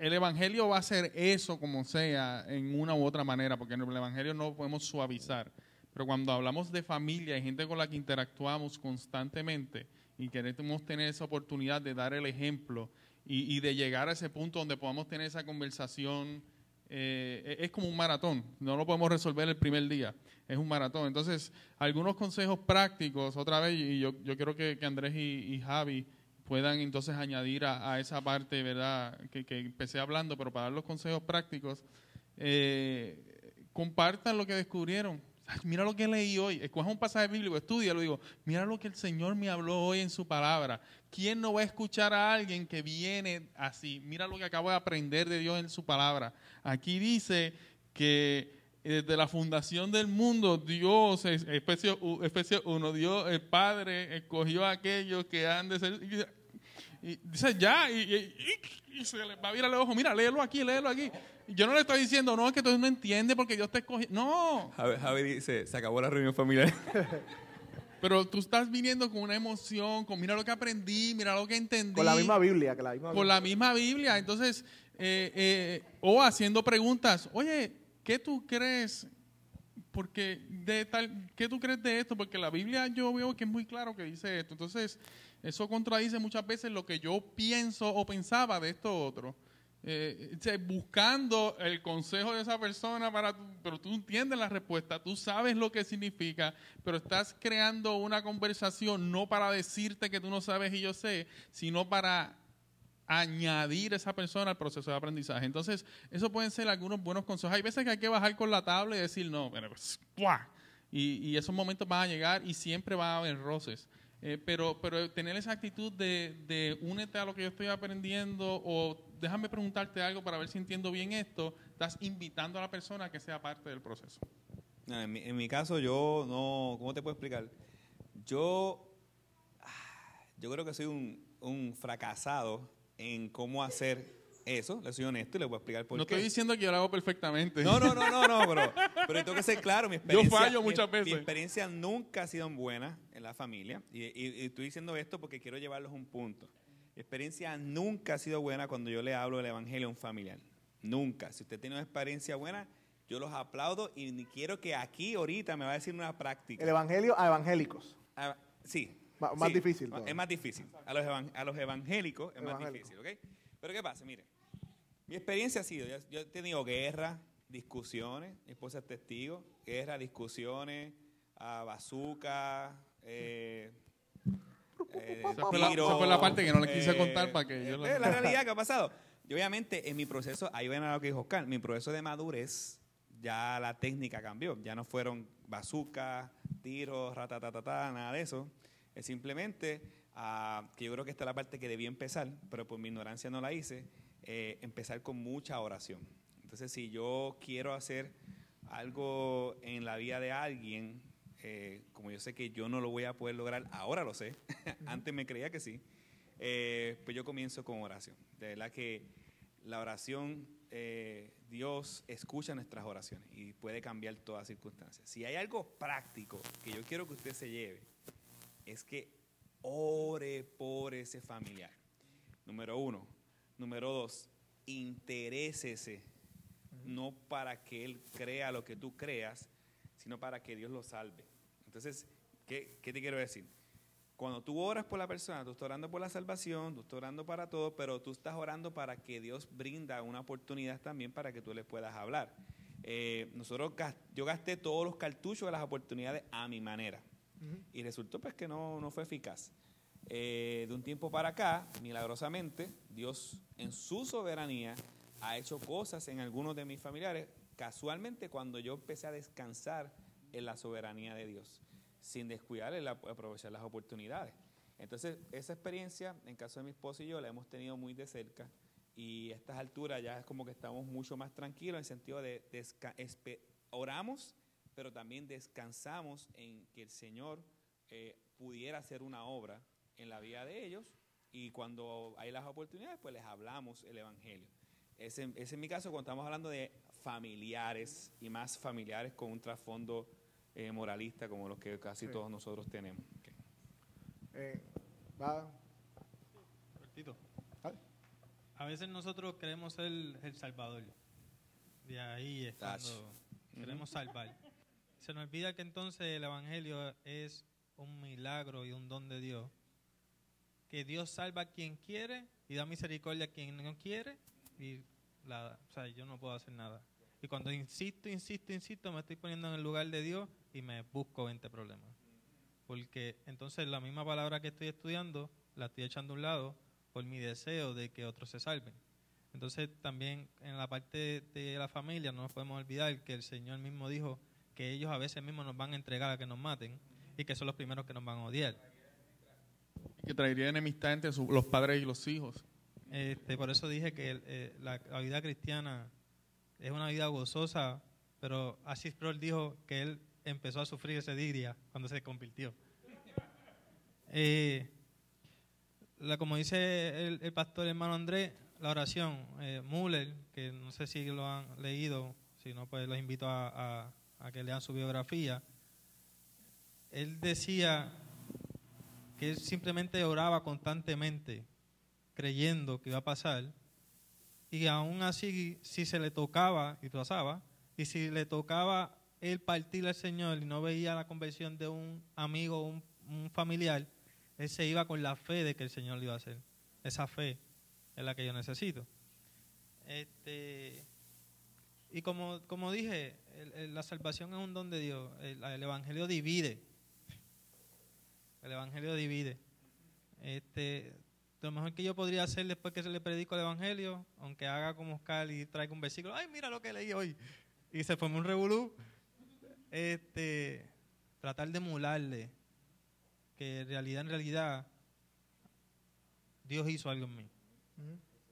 El Evangelio va a ser eso como sea, en una u otra manera, porque en el Evangelio no podemos suavizar. Pero cuando hablamos de familia y gente con la que interactuamos constantemente y queremos tener esa oportunidad de dar el ejemplo y, de llegar a ese punto donde podamos tener esa conversación. Eh, es como un maratón, no lo podemos resolver el primer día, es un maratón. Entonces, algunos consejos prácticos, otra vez, y yo, yo que, Andrés y, Javi puedan entonces añadir a, esa parte, ¿verdad? Que, que empecé hablando, pero para dar los consejos prácticos, eh, compartan lo que descubrieron. Mira lo que leí hoy. Escoja un pasaje bíblico, estudia, lo digo. Mira lo que el Señor me habló hoy en su palabra. ¿Quién no va a escuchar a alguien que viene así? Mira lo que acabo de aprender de Dios en su palabra. Aquí dice que eh, desde la fundación del mundo, Dios, es- Efesios, u- Efesios 1, Dios, el Padre, escogió a aquellos que han de ser. Y, dice ya, y, y- y- y se le va a virar el ojo. Mira, léelo aquí, léelo aquí. Y yo no le estoy diciendo, no, es que tú no entiendes porque Dios te escogió. No, Javi, Javi dice, se acabó la reunión familiar. pero tú estás viniendo con una emoción, con mira lo que aprendí, mira lo que entendí. Con la misma Biblia, que la misma con la misma Biblia. Entonces, eh, eh, o haciendo preguntas, oye, ¿qué tú crees? Porque de tal, ¿qué tú crees de esto? Porque la Biblia yo veo que es muy claro que dice esto. Entonces, eso contradice muchas veces lo que yo pienso o pensaba de esto otro. Eh, sea, buscando el consejo de esa persona para tu- pero tú entiendes la respuesta, tú sabes lo que significa, pero estás creando una conversación no para decirte que tú no sabes y yo sé, sino para añadir esa persona al proceso de aprendizaje. Entonces, eso pueden ser algunos buenos consejos. Hay veces que hay que bajar con la tabla y decir, no, pero, pues. Y, y esos momentos van a llegar y siempre va a haber roces. Eh, pero, pero tener esa actitud de, de únete a lo que yo estoy aprendiendo o déjame preguntarte algo para ver si entiendo bien esto, estás invitando a la persona a que sea parte del proceso. En, mi, en mi caso, yo no. ¿Cómo te puedo explicar? Yo. ah, Yo creo que soy un, un fracasado en cómo hacer eso. Le soy honesto y le voy a explicar por no qué. estoy diciendo que yo lo hago perfectamente. No, no, no, no, no, pero, pero tengo que ser claro, mi Yo experiencia. fallo mi- muchas Mi veces. experiencia nunca ha sido buena en la familia. Y, y- y estoy diciendo esto porque quiero llevarlos a un punto. Mi experiencia nunca ha sido buena cuando yo le hablo del evangelio a un familiar. Nunca. Si usted tiene una experiencia buena, yo los aplaudo y ni quiero que aquí ahorita me va a decir una práctica. El evangelio a evangélicos. Sí. Más sí, difícil todavía. Es más difícil. A los, evan- a los evangélicos es más difícil, ¿ok? Pero ¿qué pasa? Mire, mi experiencia ha sido, yo, he tenido guerra, discusiones, mi esposa es testigo, guerra, discusiones, a bazooka, eh, eh, Esa fue la- tiro, esa fue la parte que no le quise contar para que eh, yo eh, la realidad que ha pasado. Y obviamente en mi proceso, ahí ven a lo que dijo Oscar, mi proceso de madurez, ya la técnica cambió. Ya no fueron bazooka, tiros, ratatatata, nada de eso. Es simplemente, ah, que yo creo que esta es la parte que debía empezar, pero por mi ignorancia no la hice, eh, empezar con mucha oración. Entonces, si yo quiero hacer algo en la vida de alguien, eh, como yo sé que yo no lo voy a poder lograr, ahora lo sé, antes me creía que sí, eh, pues yo comienzo con oración. De verdad que la oración, eh, Dios escucha nuestras oraciones y puede cambiar todas circunstancias. Si hay algo práctico que yo quiero que usted se lleve, es que ore por ese familiar. Número uno. Número dos, interésese. No para que él crea lo que tú creas, sino para que Dios lo salve. Entonces, ¿qué, qué te quiero decir? Cuando tú oras por la persona, tú estás orando por la salvación, tú estás orando para todo, pero tú estás orando para que Dios brinda una oportunidad también para que tú le puedas hablar. Eh, nosotros, yo gasté todos los cartuchos de las oportunidades a mi manera y resultó pues que no, no fue eficaz. Eh, de un tiempo para acá, milagrosamente, Dios en su soberanía ha hecho cosas en algunos de mis familiares, casualmente cuando yo empecé a descansar en la soberanía de Dios, sin descuidar el ap- aprovechar las oportunidades. Entonces, esa experiencia, en caso de mi esposo y yo, la hemos tenido muy de cerca y a estas alturas ya es como que estamos mucho más tranquilos en el sentido de oramos, pero también descansamos en que el Señor eh, pudiera hacer una obra en la vida de ellos y cuando hay las oportunidades, pues les hablamos el Evangelio. Ese, ese es mi caso cuando estamos hablando de familiares y más familiares con un trasfondo eh, moralista como los que casi Sí. todos nosotros tenemos. Eh, va-. A veces nosotros queremos ser el Salvador. De ahí es cuando queremos salvar. Se nos olvida que entonces el Evangelio es un milagro y un don de Dios. Que Dios salva a quien quiere y da misericordia a quien no quiere. Y la, o sea, yo no puedo hacer nada. Y cuando insisto, insisto, insisto, me estoy poniendo en el lugar de Dios y me busco 20 problemas. Porque entonces la misma palabra que estoy estudiando la estoy echando a un lado por mi deseo de que otros se salven. Entonces también en la parte de la familia no nos podemos olvidar que el Señor mismo dijo que ellos a veces mismos nos van a entregar a que nos maten y que son los primeros que nos van a odiar. Que traería enemistad entre los padres y los hijos. Este, por eso dije que eh, la, vida cristiana es una vida gozosa, pero Asís Sproul dijo que él empezó a sufrir ese día cuando se convirtió. Eh, como dice el, pastor hermano Andrés, la oración, eh, que no sé si lo han leído, si no, pues los invito a que lean su biografía. Él decía que él simplemente oraba constantemente, creyendo que iba a pasar, y aún así, si se le tocaba, y pasaba, y si le tocaba él partir al Señor y no veía la conversión de un amigo o un, familiar, él se iba con la fe de que el Señor lo iba a hacer. Esa fe es la que yo necesito. Este, y como, como dije, el- la salvación es un don de Dios. El Evangelio divide. El Evangelio divide. Este, lo mejor que yo podría hacer después que se le predico el Evangelio, aunque haga como Oscar y traiga un versículo, ay, mira lo que leí hoy, y se forme un revolú, este, tratar de emularle que en realidad, en realidad, Dios hizo algo en mí.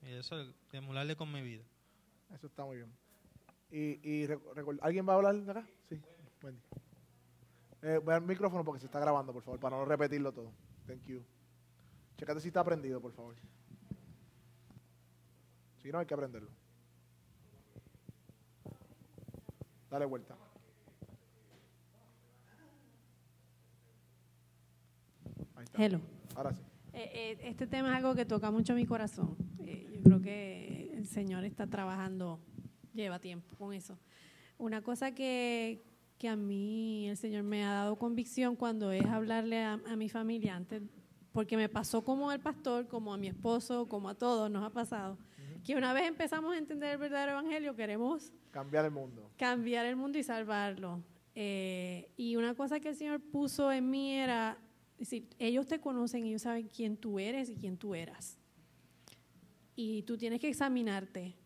Y eso, de emularle con mi vida. Eso está muy bien. Y, y ¿Alguien va a hablar de acá? Sí. Wendy. Eh, voy al micrófono porque se está grabando, por favor, para no repetirlo todo. Thank you. Checate si está prendido, por favor. Si no, hay que aprenderlo. Dale vuelta. Ahí está. Hello. Ahora sí. Eh, eh, este tema es algo que toca mucho mi corazón. Eh, yo creo que el Señor está trabajando, lleva tiempo con eso. Una cosa que, que a mí el Señor me ha dado convicción cuando es hablarle a, a mi familia antes, porque me pasó como al pastor, como a mi esposo, como a todos nos ha pasado, que una vez empezamos a entender el verdadero evangelio, queremos Cambiar el mundo. cambiar el mundo y salvarlo. Eh, y una cosa que el Señor puso en mí era, decir, ellos te conocen, ellos saben quién tú eres y quién tú eras. Y tú tienes que examinarte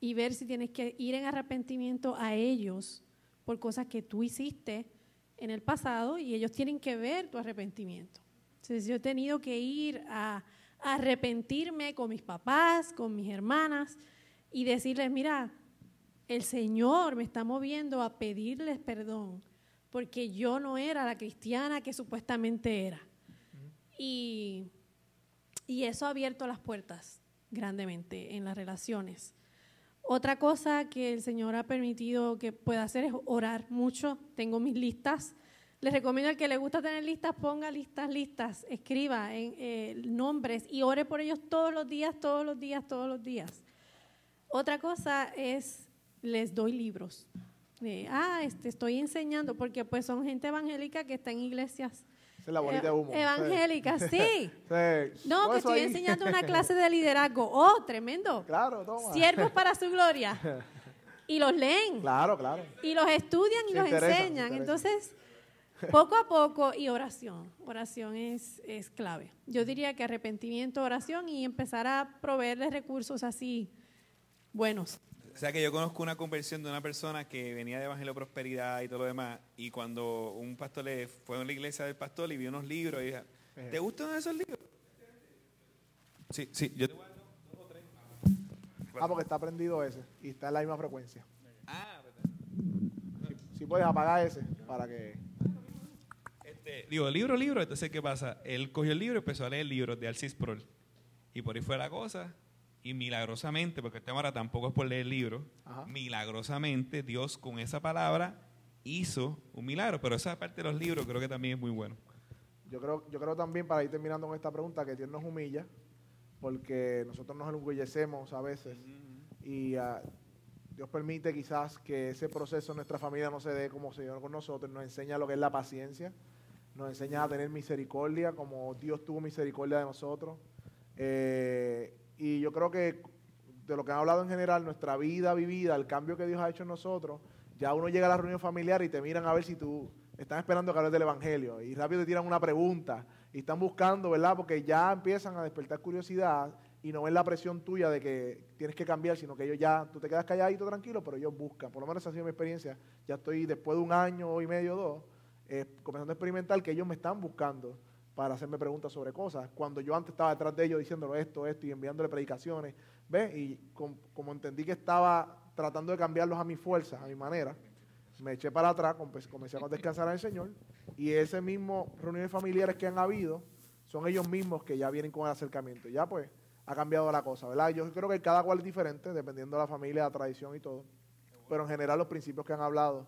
y ver si tienes que ir en arrepentimiento a ellos por cosas que tú hiciste en el pasado y ellos tienen que ver tu arrepentimiento. Entonces yo he tenido que ir a, a arrepentirme con mis papás, con mis hermanas y decirles, mira, el Señor me está moviendo a pedirles perdón porque yo no era la cristiana que supuestamente era. Y, y eso ha abierto las puertas grandemente en las relaciones. Otra cosa que el Señor ha permitido que pueda hacer es orar mucho. Tengo mis listas. Les recomiendo al que le gusta tener listas, ponga listas, listas, escriba en, eh, nombres y ore por ellos todos los días, todos los días, todos los días. Otra cosa es, les doy libros. Ah, este, estoy enseñando, porque pues son gente evangélica que está en iglesias es la bolita de humo. eh, evangélicas, sí. Sí. No, que estoy ahí. enseñando una clase de liderazgo. Oh, tremendo. Claro, toma. Siervos para su gloria. Y los leen. Claro, claro. Y los estudian y Se los enseñan. Entonces, poco a poco y oración. Oración es, es clave. Yo diría que arrepentimiento, oración y empezar a proveerles recursos así buenos. O sea que yo conozco una conversión de una persona que venía de Evangelio Prosperidad y todo lo demás, y cuando un pastor le fue a la iglesia del pastor y vio unos libros, y dijo, ¿te gustan esos libros? Sí, sí, yo te. Ah, porque está prendido ese y está en la misma frecuencia. Ah. Si puedes apagar ese para que. Este, digo, libro, libro. Entonces, ¿qué pasa? Él cogió el libro y empezó a leer libros de Alcis Prol. Y por ahí fue la cosa. Y milagrosamente, porque el tema ahora tampoco es por leer libros, Ajá. milagrosamente Dios con esa palabra hizo un milagro. Pero esa parte de los libros creo que también es muy bueno. Yo creo, yo creo también, para ir terminando con esta pregunta, que Dios nos humilla, porque nosotros nos enorgullecemos a veces y ah, Dios permite quizás que ese proceso en nuestra familia no se dé como se dio con nosotros, nos enseña lo que es la paciencia, nos enseña a tener misericordia como Dios tuvo misericordia de nosotros. Eh, y yo creo que de lo que han hablado en general, nuestra vida vivida, el cambio que Dios ha hecho en nosotros, ya uno llega a la reunión familiar y te miran a ver si tú están esperando que hables del Evangelio y rápido te tiran una pregunta y están buscando, ¿verdad? Porque ya empiezan a despertar curiosidad y no ven la presión tuya de que tienes que cambiar, sino que ellos ya, tú te quedas calladito, tranquilo, pero ellos buscan. Por lo menos esa ha sido mi experiencia. Ya estoy después de un año y medio, dos, eh, comenzando a experimentar que ellos me están buscando para hacerme preguntas sobre cosas. Cuando yo antes estaba detrás de ellos diciéndolo esto, esto y enviándole predicaciones, ¿ves? Y com- como entendí que estaba tratando de cambiarlos a mi fuerza, a mi manera, me eché para atrás, compe- comencé a descansar el Señor y ese mismo reuniones familiares que han habido son ellos mismos que ya vienen con el acercamiento. Ya pues ha cambiado la cosa, ¿verdad? Yo creo que cada cual es diferente dependiendo de la familia, la tradición y todo. Pero en general los principios que han hablado,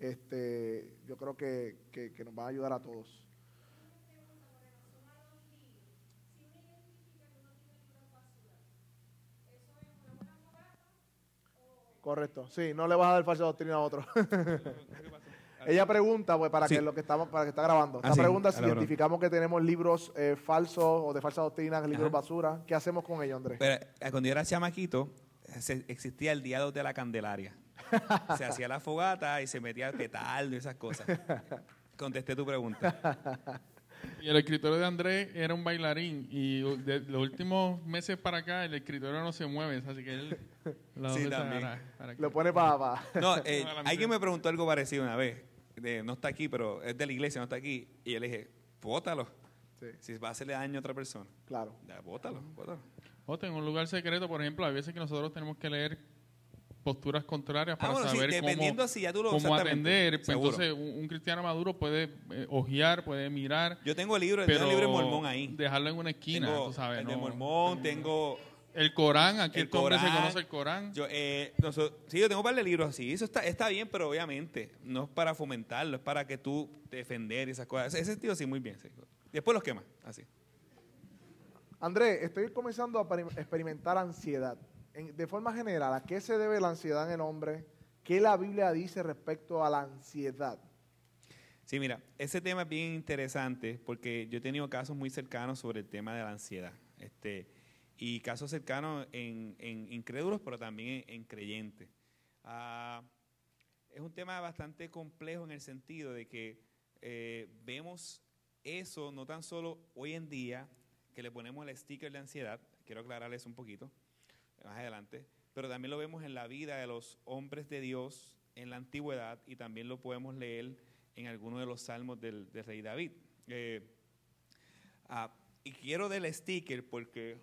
este, yo creo que, que- que nos van a ayudar a todos. Correcto, sí, no le vas a dar falsa doctrina a otro. Ella pregunta, pues, para Sí. que lo que estamos, para que está grabando. Ah, Esta sí, pregunta si identificamos que tenemos libros eh, falsos o de falsa doctrina, libros Ajá. basura. ¿Qué hacemos con ellos, Andrés? Pero eh, cuando yo era chamaquito, se- existía el día 2 de la Candelaria. se hacía la fogata y se metía petardo y esas cosas. Contesté tu pregunta. Y el escritorio de Andrés era un bailarín y de los últimos meses para acá el escritorio no se mueve, así que él lo Sí, para- Lo pone para... No, eh, alguien me preguntó algo parecido una vez. De, no está aquí, pero es de la iglesia, no está aquí. Y yo le dije, bótalo. Sí, Si va a hacerle daño a otra persona, claro. ya, bótalo, bótalo. O en un lugar secreto, por ejemplo, hay veces que nosotros tenemos que leer posturas contrarias Ah, para sí, saber dependiendo cómo, si ya tú lo cómo atender. Pues seguro. entonces, un, un cristiano maduro puede eh, ojear, puede mirar, Yo tengo el libro, pero tengo el libro de Mormón ahí. dejarlo en una esquina, tengo tú sabes. el de Mormón, tengo El Corán, aquí El el hombre se Corán. conoce el Corán. Yo, eh, sí, yo tengo un par de libros así. Eso está, está bien, pero obviamente no es para fomentarlo, es para que tú defender y esas cosas. Ese sentido sí, muy bien. sí. Después los quemas, así. Andrés, estoy comenzando a peri- experimentar ansiedad. De forma general, ¿a qué se debe la ansiedad en el hombre? ¿Qué la Biblia dice respecto a la ansiedad? Sí, mira, ese tema es bien interesante porque yo he tenido casos muy cercanos sobre el tema de la ansiedad. Este, y casos cercanos en, incrédulos, pero también en, en creyentes. Ah, es un tema bastante complejo en el sentido de que eh, vemos eso no tan solo hoy en día, que le ponemos el sticker de ansiedad, quiero aclararles un poquito más adelante, pero también lo vemos en la vida de los hombres de Dios en la antigüedad y también lo podemos leer en algunos de los salmos del, rey David. Eh, ah, y quiero del sticker porque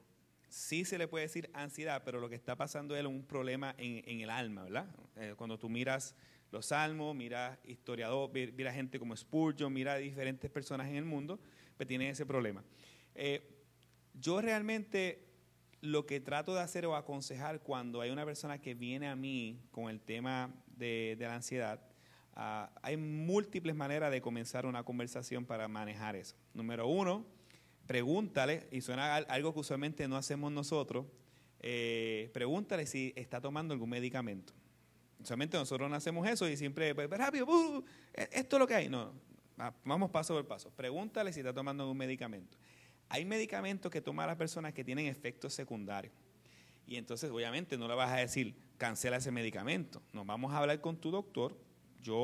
sí se le puede decir ansiedad, pero lo que está pasando es un problema en, el alma, ¿verdad? Eh, cuando tú miras los salmos, miras historiador, mi- mira gente como Spurgeon, mira diferentes personas en el mundo, pues tienen ese problema. Eh, yo realmente lo que trato de hacer o aconsejar cuando hay una persona que viene a mí con el tema de, la ansiedad, ah, hay múltiples maneras de comenzar una conversación para manejar eso. Número uno, pregúntale, y suena al- algo que usualmente no hacemos nosotros, eh, pregúntale si está tomando algún medicamento. Usualmente nosotros no hacemos eso y siempre, pues, rápido, uh, esto es lo que hay. No, va- vamos paso por paso. Pregúntale si está tomando algún medicamento. Hay medicamentos que toman las personas que tienen efectos secundarios. Y entonces, obviamente, no le vas a decir, cancela ese medicamento. Nos vamos a hablar con tu doctor. Yo,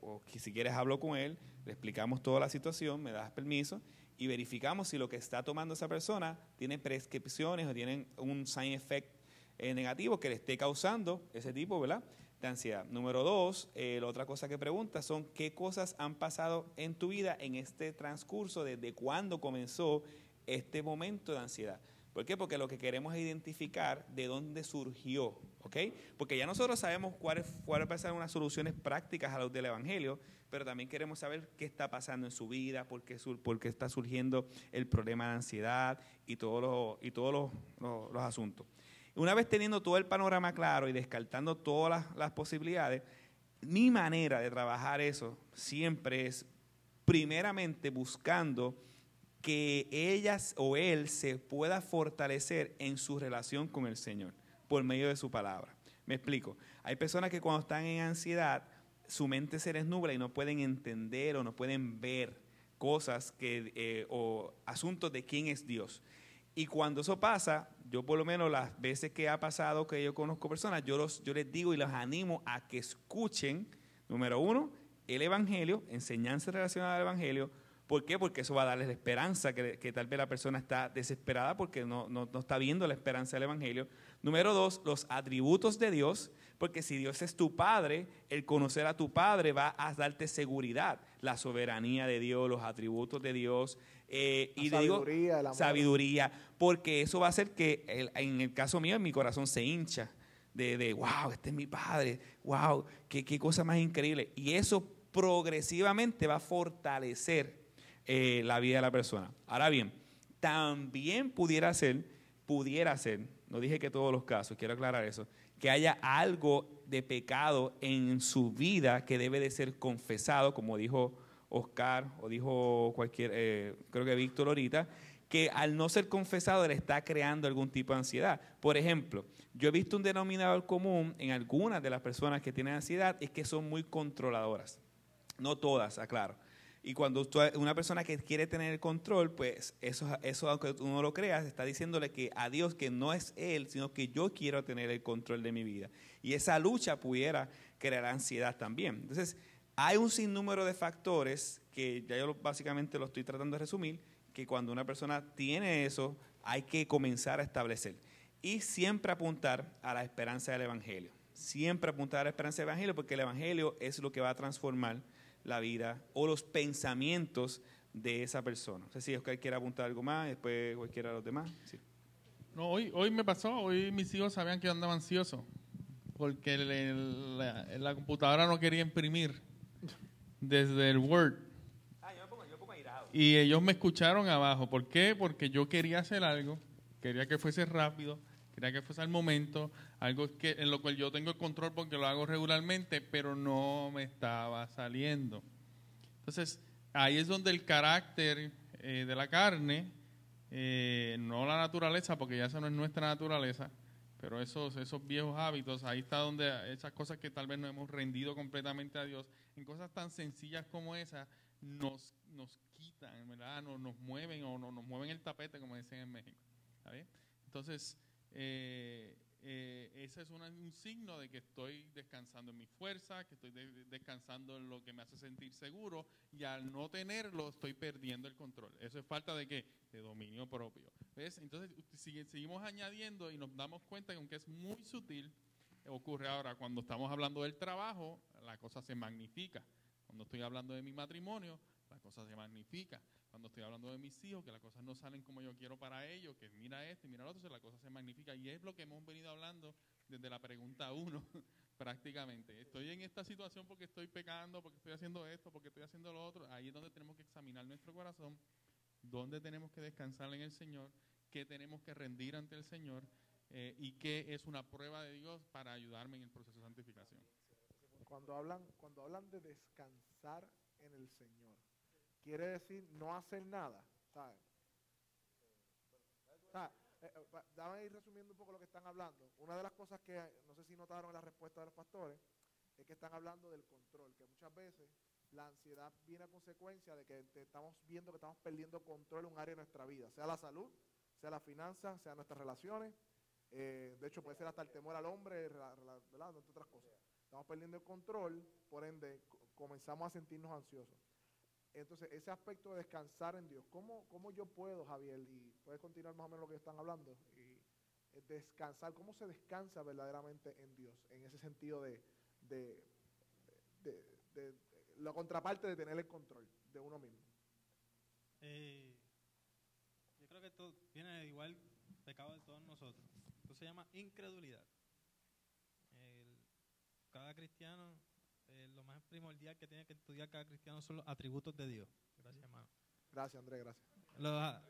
o si quieres, hablo con él, le explicamos toda la situación, me das permiso y verificamos si lo que está tomando esa persona tiene prescripciones o tienen un side effect eh, negativo que le esté causando ese tipo, ¿verdad? De ansiedad. Número dos, eh, la otra cosa que pregunta son qué cosas han pasado en tu vida en este transcurso, desde cuándo comenzó este momento de ansiedad. ¿Por qué? Porque lo que queremos es identificar de dónde surgió, ¿ok? Porque ya nosotros sabemos cuáles a ser unas soluciones prácticas a los del Evangelio, pero también queremos saber qué está pasando en su vida, por qué, por qué está surgiendo el problema de ansiedad y todos los, y todos los asuntos. Una vez teniendo todo el panorama claro y descartando todas las, posibilidades, mi manera de trabajar eso siempre es primeramente buscando que ellas o él se pueda fortalecer en su relación con el Señor por medio de su palabra. Me explico. Hay personas que cuando están en ansiedad, su mente se les nubla y no pueden entender o no pueden ver cosas que, eh, o asuntos de quién es Dios. Y cuando eso pasa, yo por lo menos las veces que ha pasado que yo conozco personas, yo, los, yo les digo y los animo a que escuchen, número uno, el Evangelio, enseñanza relacionada al Evangelio, ¿Por qué? Porque eso va a darles esperanza, que, que tal vez la persona está desesperada porque no, no, no está viendo la esperanza del Evangelio. Número dos, los atributos de Dios, porque si Dios es tu Padre, el conocer a tu Padre va a darte seguridad, la soberanía de Dios, los atributos de Dios, eh, y te digo, sabiduría, sabiduría, porque eso va a hacer que, el- en el caso mío, mi corazón se hincha de, de, wow, este es mi Padre, wow, qué, qué cosa más increíble. Y eso progresivamente va a fortalecer eh, la vida de la persona. Ahora bien, también pudiera ser, pudiera ser, no dije que todos los casos, quiero aclarar eso, que haya algo de pecado en su vida que debe de ser confesado, como dijo Oscar o dijo cualquier, eh, creo que Víctor ahorita, que al no ser confesado le está creando algún tipo de ansiedad. Por ejemplo, yo he visto un denominador común en algunas de las personas que tienen ansiedad, es que son muy controladoras. No todas, aclaro. Y cuando una persona que quiere tener el control, pues eso, eso aunque tú no lo creas, está diciéndole que a Dios que no es Él, sino que yo quiero tener el control de mi vida. Y esa lucha pudiera crear ansiedad también. Entonces, hay un sinnúmero de factores que ya yo básicamente lo estoy tratando de resumir, que cuando una persona tiene eso, hay que comenzar a establecer. Y siempre apuntar a la esperanza del Evangelio. Siempre apuntar a la esperanza del Evangelio, porque el Evangelio es lo que va a transformar la vida o los pensamientos de esa persona. No sé si Oscar quiere apuntar algo más, después cualquiera de los demás. Sí. No, hoy, hoy me pasó, hoy mis hijos sabían que yo andaba ansioso, porque el- el- la, la computadora no quería imprimir desde el Word. Y ellos me escucharon abajo. ¿Por qué? Porque yo quería hacer algo, quería que fuese rápido, quería que fuese al momento, algo que, en lo cual yo tengo el control porque lo hago regularmente, pero no me estaba saliendo. Entonces, ahí es donde el carácter eh, de la carne, eh, no la naturaleza, porque ya esa no es nuestra naturaleza, pero esos, esos viejos hábitos, ahí está donde esas cosas que tal vez no hemos rendido completamente a Dios, en cosas tan sencillas como esas, nos, nos quitan, ¿verdad? Nos, nos mueven o no- nos mueven el tapete, como dicen en México. Entonces, eh, eh, ese es un signo de que estoy descansando en mi fuerza, que estoy de- de- descansando en lo que me hace sentir seguro y al no tenerlo estoy perdiendo el control. Eso es falta de qué? De dominio propio. ¿Ves? Entonces sigue- seguimos añadiendo y nos damos cuenta que aunque es muy sutil, ocurre ahora cuando estamos hablando del trabajo, la cosa se magnifica. Cuando estoy hablando de mi matrimonio, la cosa se magnifica. Cuando estoy hablando de mis hijos, que las cosas no salen como yo quiero para ellos, que mira esto y mira lo otro, la cosa se magnifica. Y es lo que hemos venido hablando desde la pregunta uno, prácticamente. Estoy en esta situación porque estoy pecando, porque estoy haciendo esto, porque estoy haciendo lo otro. Ahí es donde tenemos que examinar nuestro corazón, dónde tenemos que descansar en el Señor, qué tenemos que rendir ante el Señor eh, y qué es una prueba de Dios para ayudarme en el proceso de santificación. Cuando hablan, cuando hablan de descansar en el Señor, quiere decir no hacer nada, ¿sabes? Sea, eh, eh, Déjame ir resumiendo un poco lo que están hablando. Una de las cosas que, no sé si notaron en la respuesta de los pastores, es que están hablando del control, que muchas veces la ansiedad viene a consecuencia de que estamos viendo que estamos perdiendo control en un área de nuestra vida, sea la salud, sea la finanza, sea nuestras relaciones. eh, de hecho, puede ser hasta el temor al hombre, ¿verdad? Entre otras cosas. Estamos perdiendo el control, por ende co- comenzamos a sentirnos ansiosos. Entonces, ese aspecto de descansar en Dios, ¿cómo, cómo yo puedo, Javier, y puedes continuar más o menos lo que están hablando, y eh, descansar, cómo se descansa verdaderamente en Dios, en ese sentido de, de, la contraparte de tener el control de uno mismo? Eh, yo creo que esto viene igual pecado de todos nosotros. Esto se llama incredulidad. Cada cristiano, eh, lo más primordial que tiene que estudiar cada cristiano son los atributos de Dios. Gracias, hermano. Gracias, Andrés, gracias. Los, a-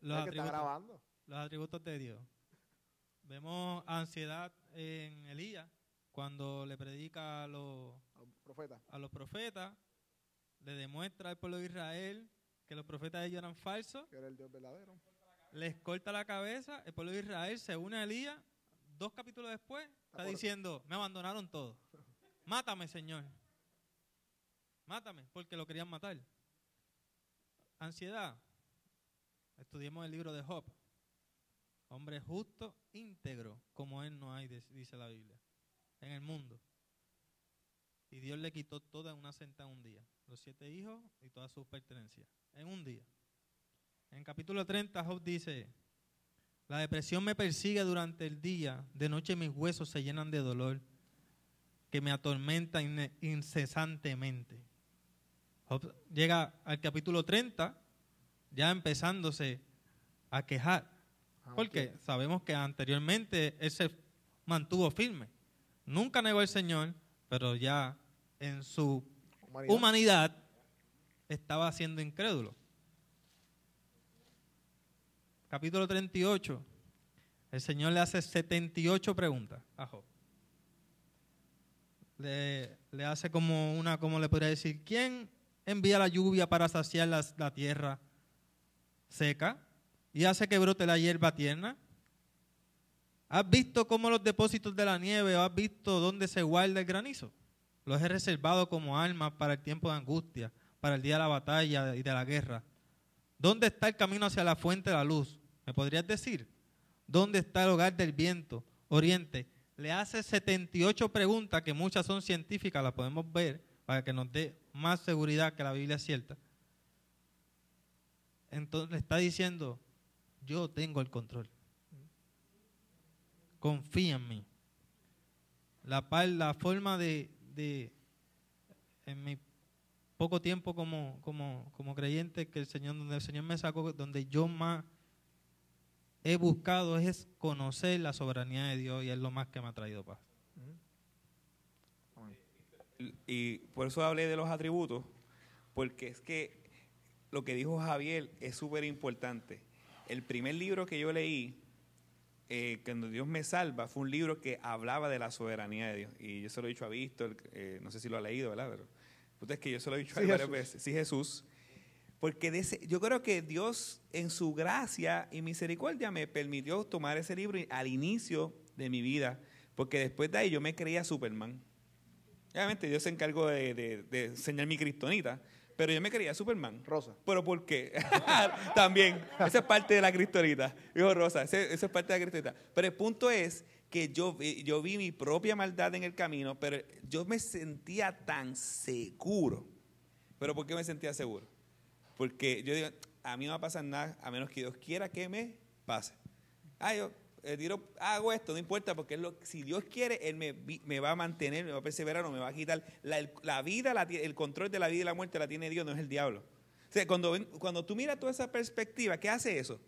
los Es que está atributos, grabando. los atributos de Dios. Vemos ansiedad en Elías cuando le predica a los, Profeta. a los profetas, le demuestra al pueblo de Israel que los profetas de ellos eran falsos que era el Dios verdadero. les corta la cabeza, el pueblo de Israel se une a Elías, dos capítulos después está diciendo, me abandonaron todos. Mátame, Señor. Mátame, porque lo querían matar. Ansiedad. Estudiemos el libro de Job. Hombre justo, íntegro, como él no hay, dice la Biblia, en el mundo. Y Dios le quitó toda en una sentada un día. Los siete hijos y todas sus pertenencias. En un día. En capítulo 30 Job dice, la depresión me persigue durante el día, de noche mis huesos se llenan de dolor, que me atormenta incesantemente. Job llega al capítulo 30 ya empezándose a quejar. Ah, porque sabemos que anteriormente él se mantuvo firme. Nunca negó al Señor, pero ya en su humanidad, estaba siendo incrédulo. Capítulo 38. El Señor le hace 78 preguntas a Job. Le, hace como una, como le podría decir, ¿quién envía la lluvia para saciar la tierra seca y hace que brote la hierba tierna? ¿Has visto cómo los depósitos de la nieve o has visto dónde se guarda el granizo? Los he reservado como armas para el tiempo de angustia, para el día de la batalla y de la guerra. ¿Dónde está el camino hacia la fuente de la luz? ¿Me podrías decir? ¿Dónde está el hogar del viento? Oriente. Le hace 78 preguntas que muchas son científicas, las podemos ver para que nos dé más seguridad que la Biblia es cierta. Entonces le está diciendo, yo tengo el control confía en mí. La, la forma de, en mi poco tiempo como, creyente que el Señor, donde el Señor me sacó, donde yo más he buscado es conocer la soberanía de Dios y es lo más que me ha traído paz. Y por eso hablé de los atributos, porque es que lo que dijo Javier es súper importante. El primer libro que yo leí eh, cuando Dios me salva, fue un libro que hablaba de la soberanía de Dios. Y yo se lo he dicho a Víctor, eh, no sé si lo ha leído, ¿verdad? Pero es que yo se lo he dicho a varias veces. Sí, Jesús. Porque yo creo que Dios, en su gracia y misericordia, me permitió tomar ese libro al inicio de mi vida. Porque después de ahí yo me creía Superman. Obviamente Dios se encargó de, de, de enseñar mi cristonita. Pero yo me quería Superman. Rosa. ¿Pero por qué? También. Esa es parte de la cristonita. Dijo Rosa, esa es parte de la cristonita. Pero el punto es que yo, yo vi mi propia maldad en el camino, pero yo me sentía tan seguro. ¿Pero por qué me sentía seguro? Porque yo digo, a mí no va a pasar nada a menos que Dios quiera que me pase. Ah, yo eh, hago esto, no importa, porque es lo, si Dios quiere, Él me, va a mantener, me va a perseverar, no me va a quitar. La, vida, el control de la vida y la muerte la tiene Dios, no es el diablo. O sea, cuando, cuando tú miras toda esa perspectiva, ¿qué hace eso?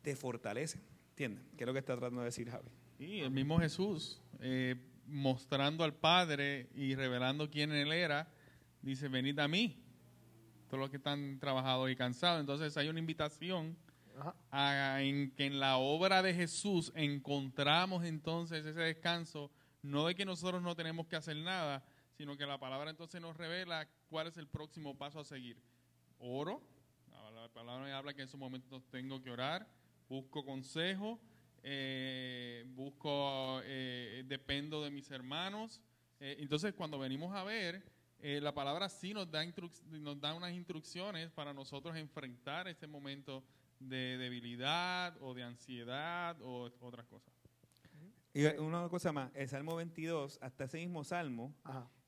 Te fortalece. ¿Entiendes? ¿Qué es lo que está tratando de decir Javi? Sí, el mismo Jesús, eh, mostrando al Padre y revelando quién Él era, dice, venid a mí, todos los que están trabajados y cansados. Entonces hay una invitación en que en la obra de Jesús encontramos entonces ese descanso, no de que nosotros no tenemos que hacer nada, sino que la palabra entonces nos revela cuál es el próximo paso a seguir. Oro, la palabra me habla que en esos momentos tengo que orar, busco consejo, eh, busco, eh, dependo de mis hermanos. Eh, entonces, cuando venimos a ver, la palabra sí nos da, nos da unas instrucciones para nosotros enfrentar ese momento de debilidad o de ansiedad o otras cosas. Y una cosa más, el Salmo 22, hasta ese mismo Salmo,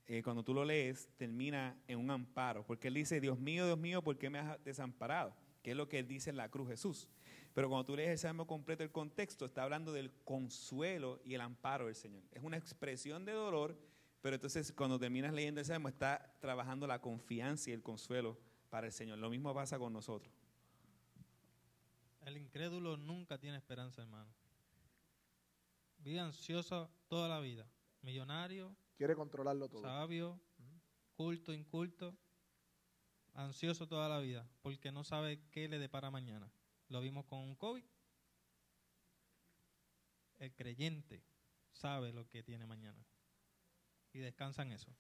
eh, cuando tú lo lees, termina en un amparo, porque él dice, Dios mío, Dios mío, ¿por qué me has desamparado? Que es lo que él dice en la cruz Jesús. Pero cuando tú lees el Salmo completo, el contexto está hablando del consuelo y el amparo del Señor. Es una expresión de dolor, pero entonces cuando terminas leyendo el Salmo, está trabajando la confianza y el consuelo para el Señor. Lo mismo pasa con nosotros. El incrédulo nunca tiene esperanza, hermano. Vive ansioso toda la vida. Millonario. Quiere controlarlo todo. Sabio, culto, inculto. Ansioso toda la vida. Porque no sabe qué le depara mañana. Lo vimos con un COVID. El creyente sabe lo que tiene mañana. Y descansa en eso.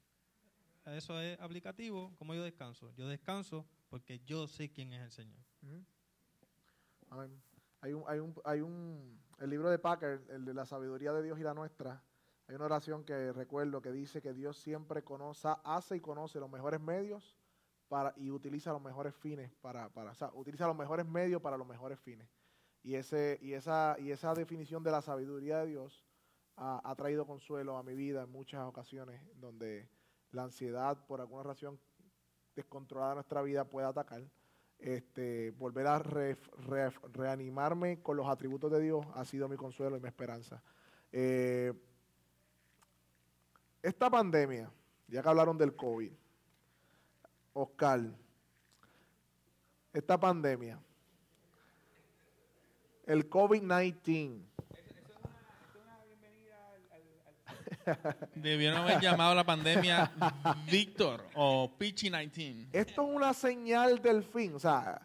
Eso es aplicativo, como yo descanso. Yo descanso porque yo sé quién es el Señor. Hay un, hay un, hay un, el libro de Packer, el de la sabiduría de Dios y la nuestra, hay una oración que recuerdo que dice que Dios siempre conoce, hace y conoce los mejores medios para, y utiliza los mejores fines para, para o sea, utiliza los mejores medios para los mejores fines. Y, ese, y, esa, y esa definición de la sabiduría de Dios ha, traído consuelo a mi vida en muchas ocasiones donde la ansiedad por alguna razón descontrolada de nuestra vida puede atacar. Este, volver a re- re- reanimarme con los atributos de Dios ha sido mi consuelo y mi esperanza. Eh, esta pandemia, ya que hablaron del COVID, Oscar, esta pandemia, el COVID-19, Debieron haber llamado la pandemia Víctor o Pichi-19. esto es una señal del fin. O sea,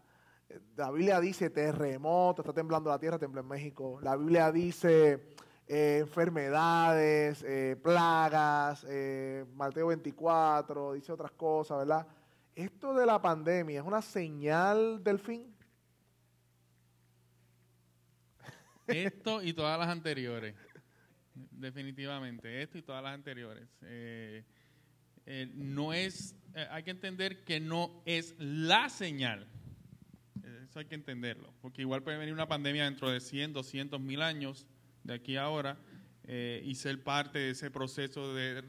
la Biblia dice terremoto, está temblando la tierra, tembló en México. La Biblia dice eh, enfermedades, eh, plagas, eh, Mateo 24, dice otras cosas, ¿verdad? Esto de la pandemia es una señal del fin. Esto y todas las anteriores. Definitivamente, esto y todas las anteriores. Eh, eh, no es, eh, hay que entender que no es la señal. Eso hay que entenderlo. Porque igual puede venir una pandemia dentro de 100, 200 mil años de aquí a ahora eh, y ser parte de ese proceso de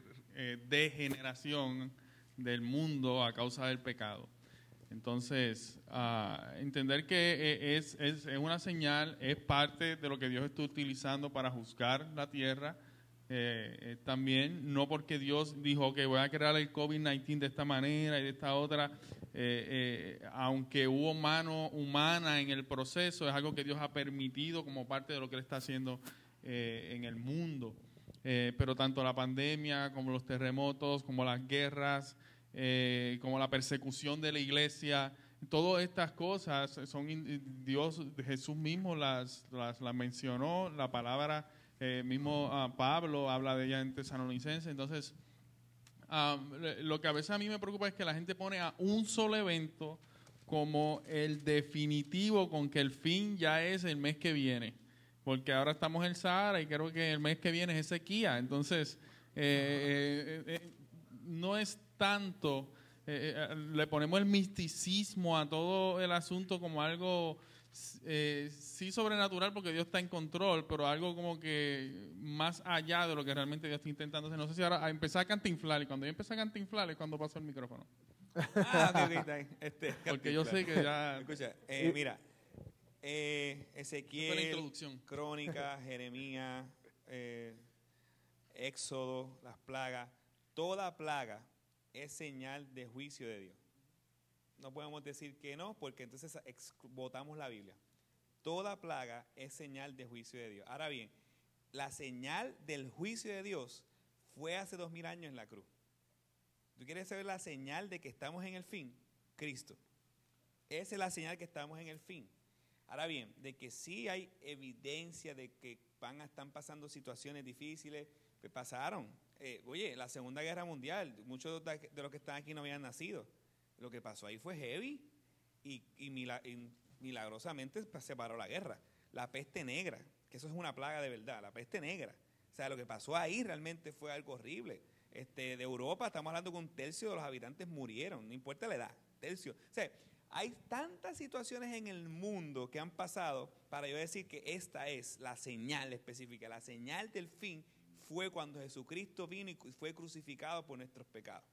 degeneración del mundo a causa del pecado. Entonces, ah, entender que eh, es, es, es una señal, es parte de lo que Dios está utilizando para juzgar la tierra. eh, eh, también, no porque Dios dijo que voy a crear el COVID-19 de esta manera y de esta otra, aunque hubo mano humana en el proceso, es algo que Dios ha permitido como parte de lo que Él está haciendo en el mundo. Pero tanto la pandemia como los terremotos, como las guerras, eh, como la persecución de la iglesia, todas estas cosas son Dios, Jesús mismo las, las, mencionó, la palabra eh, mismo ah, Pablo habla de ella en Tesalonicense, entonces le- lo que a veces a mí me preocupa es que la gente pone a un solo evento como el definitivo con que el fin ya es el mes que viene, porque ahora estamos en el Sahara y creo que el mes que viene es sequía, entonces eh, eh, eh, no es tanto, eh, eh, le ponemos el misticismo a todo el asunto como algo eh, sí sobrenatural porque Dios está en control, pero algo como que más allá de lo que realmente Dios está intentando hacer. No sé si ahora a empezar a cantinflar y cuando yo empecé a cantinflar es cuando pasó el micrófono. Ah. Este, Porque yo sé que ya... Escucha, eh, mira, eh, Ezequiel, introducción. Crónica, Jeremías, eh, Éxodo, las plagas, toda plaga es señal de juicio de Dios. No podemos decir que no, porque entonces votamos la Biblia. Toda plaga es señal de juicio de Dios. Ahora bien, la señal del juicio de Dios fue hace dos mil años en la cruz. ¿Tú quieres saber la señal de que estamos en el fin? Cristo. Esa es la señal que estamos en el fin. Ahora bien, de que sí hay evidencia de que van a están pasando situaciones difíciles, que pasaron. Eh, oye, la Segunda Guerra Mundial, muchos de los que están aquí no habían nacido. Lo que pasó ahí fue heavy y, y milagrosamente se paró la guerra. La peste negra, que eso es una plaga de verdad, la peste negra. O sea, lo que pasó ahí realmente fue algo horrible. Este, de Europa estamos hablando que un tercio de los habitantes murieron, no importa la edad, tercio. O sea, hay tantas situaciones en el mundo que han pasado para yo decir que esta es la señal específica. La señal del fin fue cuando Jesucristo vino y fue crucificado por nuestros pecados.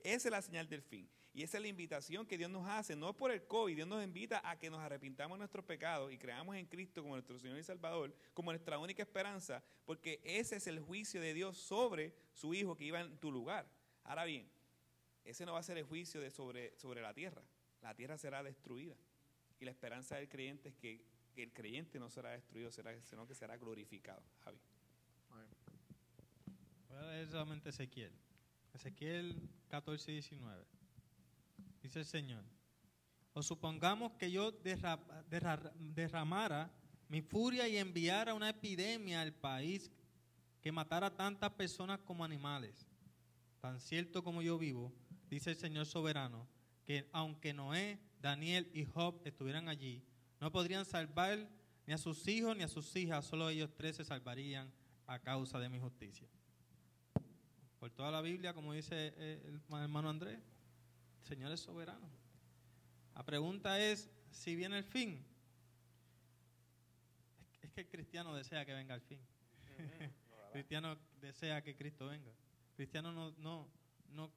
Esa es la señal del fin. Y esa es la invitación que Dios nos hace, no por el COVID, Dios nos invita a que nos arrepintamos de nuestros pecados y creamos en Cristo como nuestro Señor y Salvador, como nuestra única esperanza, porque ese es el juicio de Dios sobre su Hijo que iba en tu lugar. Ahora bien, ese no va a ser el juicio de sobre, sobre la tierra. La tierra será destruida. Y la esperanza del creyente es que, el creyente no será destruido, sino que será glorificado. Javi. Voy a leer solamente Ezequiel. Ezequiel 14 y 19. Dice el Señor. O supongamos que yo derra- derra- derramara mi furia y enviara una epidemia al país que matara tantas personas como animales. Tan cierto como yo vivo, dice el Señor soberano, que aunque Noé, Daniel y Job estuvieran allí, no podrían salvar ni a sus hijos ni a sus hijas, solo ellos tres se salvarían a causa de mi justicia. Por toda la Biblia, como dice eh, el hermano Andrés, el Señor es soberano. La pregunta es, si viene el fin, es- es que el cristiano desea que venga el fin. el cristiano desea que Cristo venga. El cristiano no, no, no,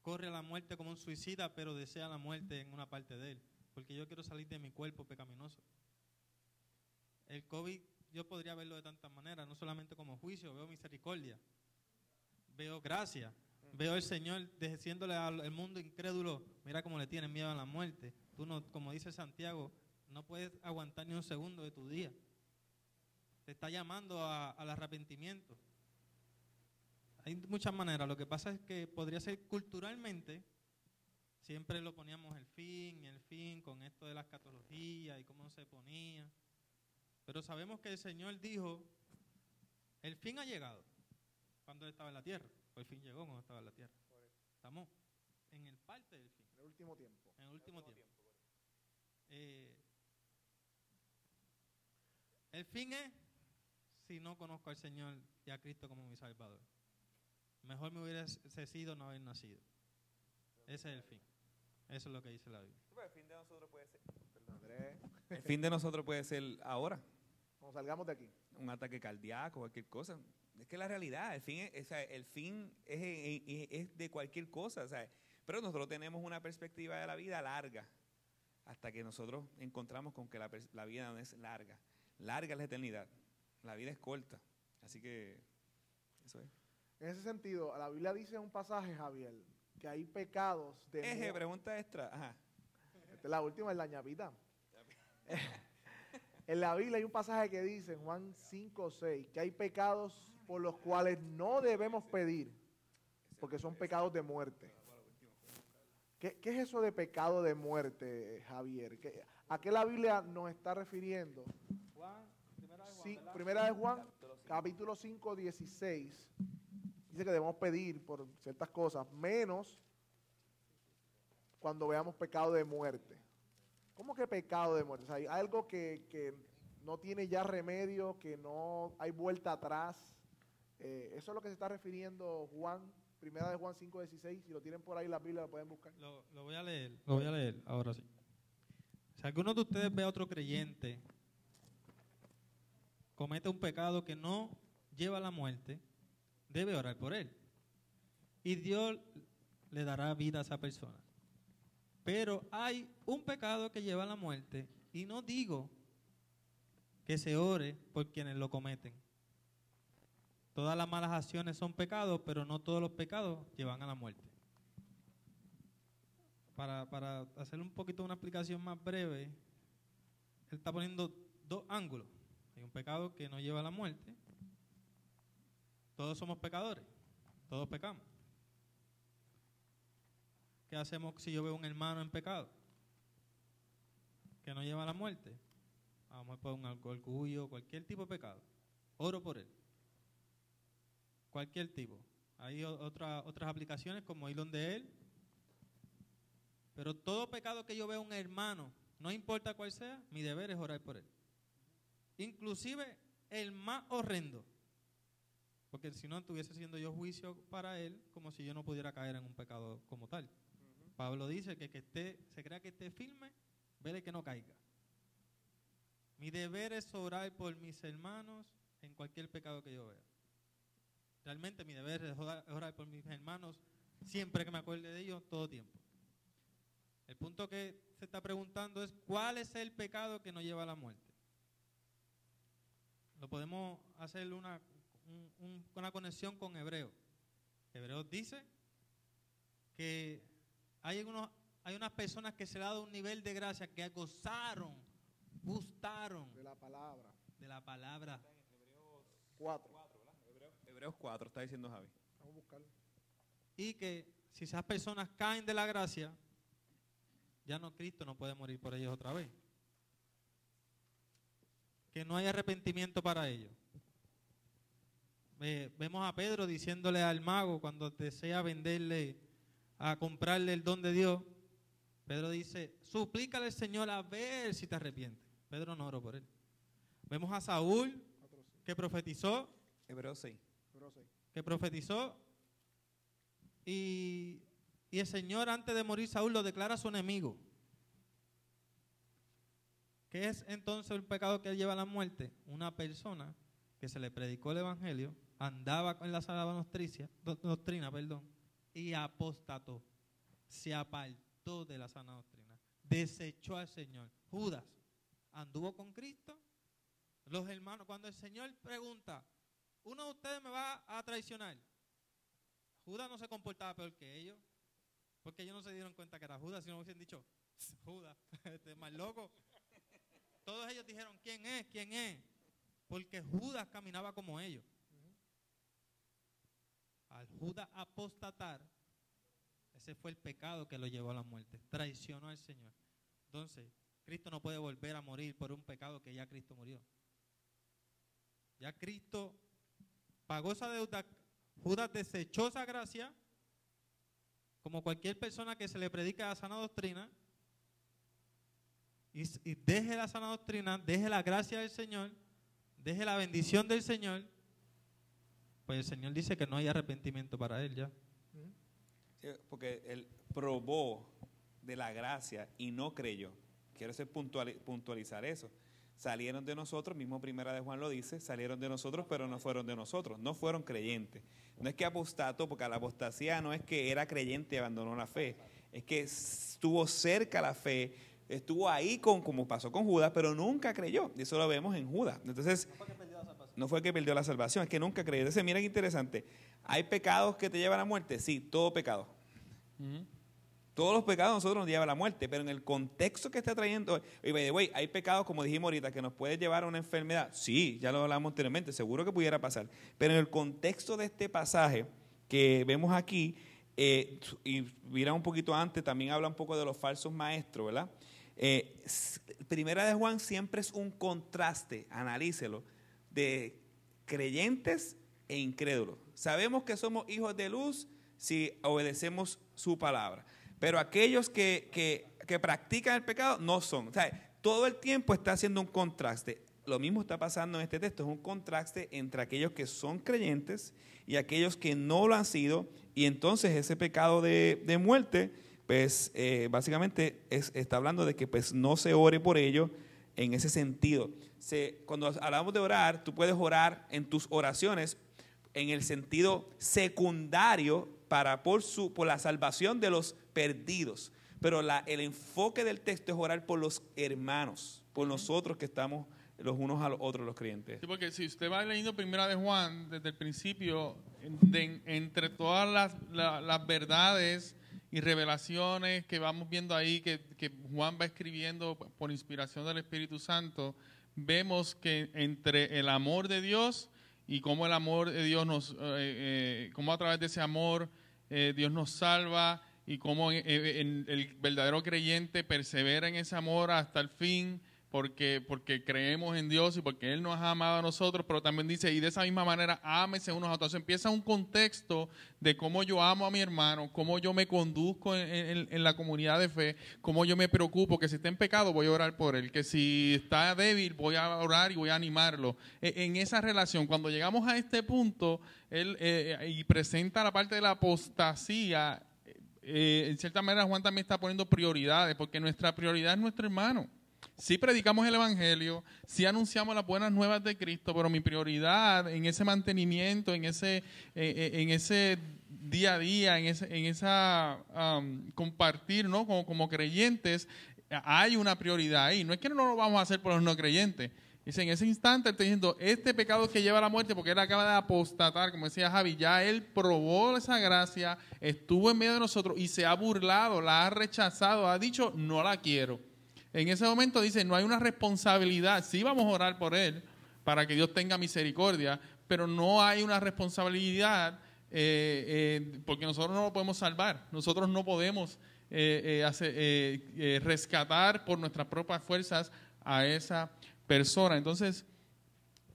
corre a la muerte como un suicida, pero desea la muerte en una parte de él, porque yo quiero salir de mi cuerpo pecaminoso. El COVID yo podría verlo de tantas maneras, no solamente como juicio, veo misericordia, veo gracia, veo el Señor diciéndole al mundo incrédulo, mira cómo le tienen miedo a la muerte. Tú no, como dice Santiago, no puedes aguantar ni un segundo de tu día. Te está llamando a- al arrepentimiento. Hay muchas maneras. Lo que pasa es que podría ser culturalmente, siempre lo poníamos el fin y el fin con esto de las catologías y cómo se ponía. Pero sabemos que el Señor dijo, el fin ha llegado cuando Él estaba en la tierra. O el fin llegó cuando estaba en la tierra. Estamos en el parte del fin, En el último tiempo. en el último tiempo. Eh, el fin es si no conozco al Señor y a Cristo como mi Salvador. Mejor me hubiera sido no haber nacido. Ese es el fin. Eso es lo que dice la Biblia. El fin de nosotros puede ser, el fin de nosotros puede ser ahora, Cuando salgamos de aquí. un ataque cardíaco, cualquier cosa. Es que la realidad, el fin es, o sea, el fin es, es- es de cualquier cosa, o sea, pero nosotros tenemos una perspectiva de la vida larga, hasta que nosotros encontramos con que la, la vida no es larga. Larga es la eternidad, la vida es corta. Así que, eso es. En ese sentido, la Biblia dice en un pasaje, Javier, que hay pecados de... Eje, mu- pregunta extra. Ajá. Esta es la última, es la ñapita. en la Biblia hay un pasaje que dice, en Juan 5, 6, que hay pecados por los cuales no debemos pedir, porque son pecados de muerte. ¿Qué, es eso de pecado de muerte, Javier? ¿Qué- ¿A qué la Biblia nos está refiriendo? Sí, primera de Juan, capítulo 5, 16. Dice que debemos pedir por ciertas cosas, menos cuando veamos pecado de muerte. ¿Cómo que pecado de muerte? Hay algo que no tiene ya remedio, que no hay vuelta atrás. Eh, eso es lo que se está refiriendo Juan, primera de Juan 5, 16. Si lo tienen por ahí la Biblia, lo pueden buscar. Lo, lo voy a leer, lo voy a leer, ahora sí. Si alguno de ustedes ve a otro creyente comete un pecado que no lleva a la muerte, debe orar por él. Y Dios le dará vida a esa persona. Pero hay un pecado que lleva a la muerte y no digo que se ore por quienes lo cometen. Todas las malas acciones son pecados, pero no todos los pecados llevan a la muerte para, para hacer un poquito una explicación más breve, él está poniendo dos ángulos. Hay un pecado que no lleva a la muerte. Todos somos pecadores, todos pecamos. ¿Qué hacemos si yo veo un hermano en pecado? Que no lleva a la muerte. Vamos por un cualquier tipo de pecado. Oro por él. Cualquier tipo. Hay otra- otras aplicaciones como ir donde él pero todo pecado que yo vea a un hermano, no importa cuál sea, mi deber es orar por él. Inclusive el más horrendo. Porque si no, estuviese siendo yo juicio para él, como si yo no pudiera caer en un pecado como tal. Pablo dice que que esté, se crea que esté firme, vele que no caiga. Mi deber es orar por mis hermanos en cualquier pecado que yo vea. Realmente mi deber es orar, orar por mis hermanos siempre que me acuerde de ellos, todo tiempo. El punto que se está preguntando es cuál es el pecado que nos lleva a la muerte. Lo podemos hacer una, un- un- una conexión con Hebreo. Hebreo dice que hay, unos, hay unas personas que se le ha dado un nivel de gracia que gozaron, gustaron De la palabra. de la palabra. 4. Hebreos 4, está diciendo Javi. Vamos a buscarlo. Y que si esas personas caen de la gracia, ya no Cristo no puede morir por ellos otra vez. Que no hay arrepentimiento para ellos. Ve- vemos a Pedro diciéndole al mago cuando desea venderle, a comprarle el don de Dios. Pedro dice, suplícale al Señor a ver si te arrepientes. Pedro no oró por él. Vemos a Saúl 4, 5. que profetizó Hebreos 6. Pero 6. que profetizó y, y el Señor antes de morir Saúl lo declara su enemigo. ¿Qué es entonces el pecado que lleva a la muerte? Una persona que se le predicó el Evangelio, andaba con la sana doctrina, doctrina perdón, y apostató. se apartó de la sana doctrina, desechó al Señor. Judas anduvo con Cristo. Los hermanos, cuando el Señor pregunta, uno de ustedes me va a traicionar. Judas no se comportaba peor que ellos, porque ellos no se dieron cuenta que era Judas, sino hubiesen dicho, Judas, este es más loco. Todos ellos dijeron, ¿quién es? ¿Quién es? Porque Judas caminaba como ellos. Al Judas apostatar, ese fue el pecado que lo llevó a la muerte. Traicionó al Señor. Entonces, Cristo no puede volver a morir por un pecado que ya Cristo murió. Ya Cristo pagó deuda. Judas desechó esa gracia, como cualquier persona que se le predica la sana doctrina, y, deje la sana doctrina, deje la gracia del Señor, deje la bendición del Señor, pues el Señor dice que no hay arrepentimiento para él ya. Porque él probó de la gracia y no creyó. Quiero hacer puntuali- puntualizar eso. Salieron de nosotros, mismo Primera de Juan lo dice, salieron de nosotros, pero no fueron de nosotros, no fueron creyentes. No es que apostató, porque la apostasía no es que era creyente y abandonó la fe, es que estuvo cerca la fe, estuvo ahí con, como pasó con Judas, pero nunca creyó. Y eso lo vemos en Judas. Entonces, no fue que perdió la salvación, es que nunca creyó. Entonces, mira qué interesante. ¿Hay pecados que te llevan a muerte? Sí, todo pecado. Ujú. Todos los pecados nosotros nos llevan a la muerte, pero en el contexto que está trayendo, y by the way, hay pecados, como dijimos ahorita, que nos puede llevar a una enfermedad. Sí, ya lo hablamos anteriormente, seguro que pudiera pasar. Pero en el contexto de este pasaje que vemos aquí, eh, y mira un poquito antes, también habla un poco de los falsos maestros, ¿verdad? Eh, primera de Juan siempre es un contraste, analícelo, de creyentes e incrédulos. Sabemos que somos hijos de luz si obedecemos su palabra. Pero aquellos que, que- practican el pecado no son. O sea, todo el tiempo está haciendo un contraste. Lo mismo está pasando en este texto, es un contraste entre aquellos que son creyentes y aquellos que no lo han sido. Y entonces ese pecado de, de muerte, pues eh, básicamente es- está hablando de que pues no se ore por ello en ese sentido. Se- cuando hablamos de orar, tú puedes orar en tus oraciones en el sentido secundario para por su por la salvación de los perdidos. Pero la- el enfoque del texto es orar por los hermanos, por nosotros que estamos los unos a los otros, los creyentes. Sí, porque si usted va leyendo Primera de Juan desde el principio, de- entre todas las, la- las verdades y revelaciones que vamos viendo ahí, que, que Juan va escribiendo por inspiración del Espíritu Santo, vemos que entre el amor de Dios y cómo el amor de Dios nos, eh, eh, cómo a través de ese amor eh, Dios nos salva y cómo eh, eh, en- el verdadero creyente persevera en ese amor hasta el fin porque, porque creemos en Dios y porque Él nos ha amado a nosotros, pero también dice, y de esa misma manera, ámese unos a otros. Empieza un contexto de cómo yo amo a mi hermano, cómo yo me conduzco en, en- en la comunidad de fe, cómo yo me preocupo, que si está en pecado voy a orar por él, que si está débil voy a orar y voy a animarlo. E- En esa relación, cuando llegamos a este punto, Él eh, y presenta la parte de la apostasía, eh, en cierta manera Juan también está poniendo prioridades, porque nuestra prioridad es nuestro hermano. Sí predicamos el Evangelio, sí anunciamos las buenas nuevas de Cristo, pero mi prioridad en ese mantenimiento, en ese, eh, eh, en ese día a día, en, ese, en esa um, compartir, ¿no? Como, como creyentes, hay una prioridad ahí. No es que no lo vamos a hacer por los no creyentes. Dice, en ese instante él está diciendo, este pecado que lleva a la muerte, porque él acaba de apostatar, como decía Javi, ya él probó esa gracia, estuvo en medio de nosotros y se ha burlado, la ha rechazado, ha dicho, no la quiero. En ese momento dice, no hay una responsabilidad, sí vamos a orar por él para que Dios tenga misericordia, pero no hay una responsabilidad eh, eh, porque nosotros no lo podemos salvar, nosotros no podemos eh, rescatar por nuestras propias fuerzas a esa persona. Entonces,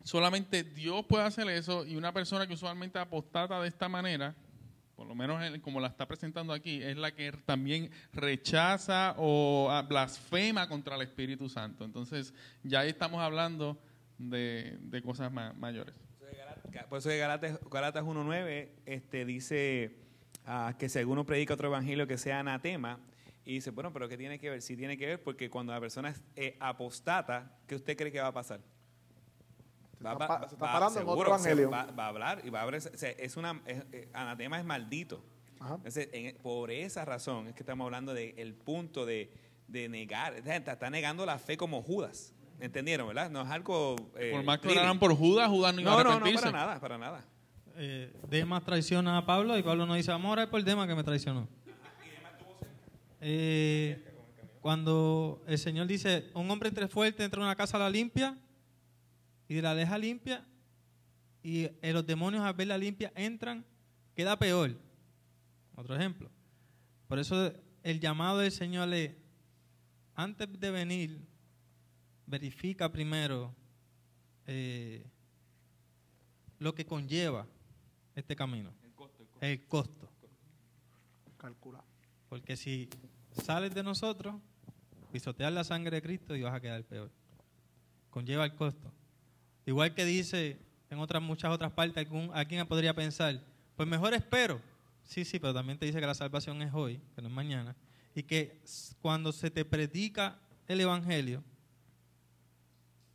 solamente Dios puede hacer eso y una persona que usualmente apostata de esta manera, por lo menos en- como la está presentando aquí, es la que también rechaza o ah, blasfema contra el Espíritu Santo. Entonces, ya ahí estamos hablando de, de cosas ma- mayores. Por eso que Galatas, Galatas 1.9 este, dice ah, que si alguno predica otro evangelio que sea anatema, y dice, bueno, pero ¿qué tiene que ver? Sí tiene que ver porque cuando la persona es eh, apostata, ¿qué usted cree que va a pasar? Se está pa- se está parando en otro evangelio. Va, va a hablar y va a hablar. o sea, es una, es- eh, anatema es maldito. Ajá. Entonces, en- por esa razón es que estamos hablando del punto de, de negar. Está, está negando la fe como Judas. ¿Entendieron, verdad? No es algo. eh, Por más que oraran por Judas, Judas no iba No, a no, no, arrepentirse. para nada, para nada. Eh, Demas traiciona a Pablo y Pablo no dice, vamos a orar por Demas que me traicionó. Eh, cuando el Señor dice, un hombre entre fuerte entra a una casa a la limpia y la deja limpia y eh, los demonios al verla limpia entran, queda peor. Otro ejemplo. Por eso el llamado del Señor es, antes de venir, verifica primero eh, lo que conlleva este camino. El costo. Calcula. Porque si sales de nosotros, pisotear la sangre de Cristo y vas a quedar peor. Conlleva el costo. Igual que dice en otras muchas otras partes, algún, alguien podría pensar, pues mejor espero. Sí, sí, pero también te dice que la salvación es hoy, que no es mañana. Y que cuando se te predica el Evangelio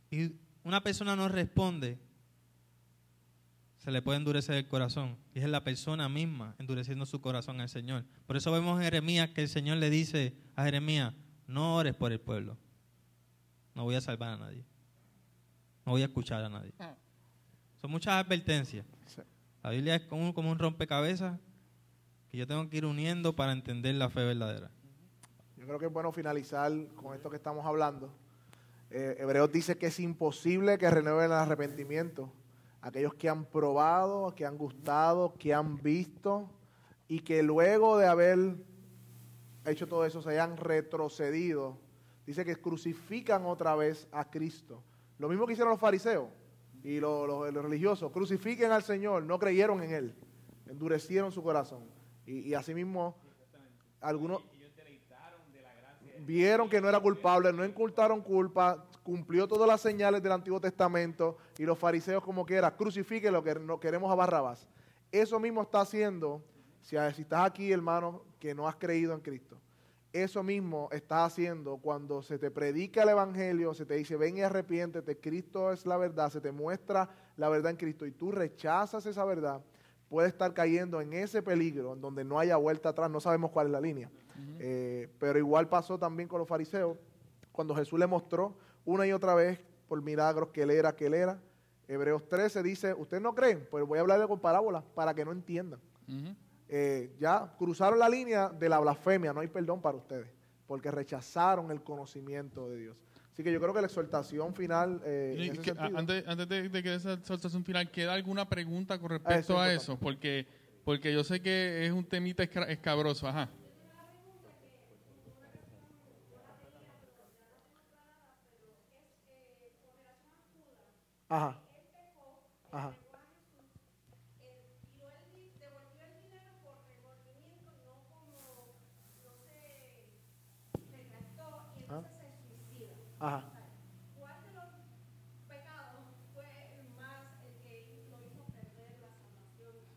y una persona no responde, se le puede endurecer el corazón. Y es la persona misma endureciendo su corazón al Señor. Por eso vemos en Jeremías que el Señor le dice a Jeremías, no ores por el pueblo. No voy a salvar a nadie. No voy a escuchar a nadie. Son muchas advertencias. La Biblia es como, como un rompecabezas que yo tengo que ir uniendo para entender la fe verdadera. Yo creo que es bueno finalizar con esto que estamos hablando. Eh, Hebreos dice que es imposible que renueven el arrepentimiento. Aquellos que han probado, que han gustado, que han visto y que luego de haber hecho todo eso se hayan retrocedido. Dice que crucifican otra vez a Cristo. Lo mismo que hicieron los fariseos y los, los- los religiosos. Crucifiquen al Señor, no creyeron en Él. Endurecieron su corazón. Y, y asimismo, algunos vieron que no era culpable, no incultaron culpa, cumplió todas las señales del Antiguo Testamento y los fariseos como quiera, crucifique lo que no queremos a Barrabás. Eso mismo está haciendo, si, si estás aquí hermano, que no has creído en Cristo. Eso mismo estás haciendo cuando se te predica el Evangelio, se te dice, ven y arrepiéntete, Cristo es la verdad, se te muestra la verdad en Cristo y tú rechazas esa verdad, puedes estar cayendo en ese peligro en donde no haya vuelta atrás, no sabemos cuál es la línea. Eh, pero igual pasó también con los fariseos, cuando Jesús le mostró una y otra vez por milagros que él era, que él era. Hebreos 13 dice, ¿ustedes no creen? Pues voy a hablarle con parábolas para que no entiendan. Eh, ya cruzaron la línea de la blasfemia, no hay perdón para ustedes, porque rechazaron el conocimiento de Dios. Así que yo creo que la exhortación final... eh, en Y ese que- a- sentido- antes, antes de, de que esa exhortación final, ¿queda alguna pregunta con Ah, eso respecto a es eso? Porque, porque yo sé que es un temita esca- escabroso. Ajá. Ajá. Ajá. Ajá.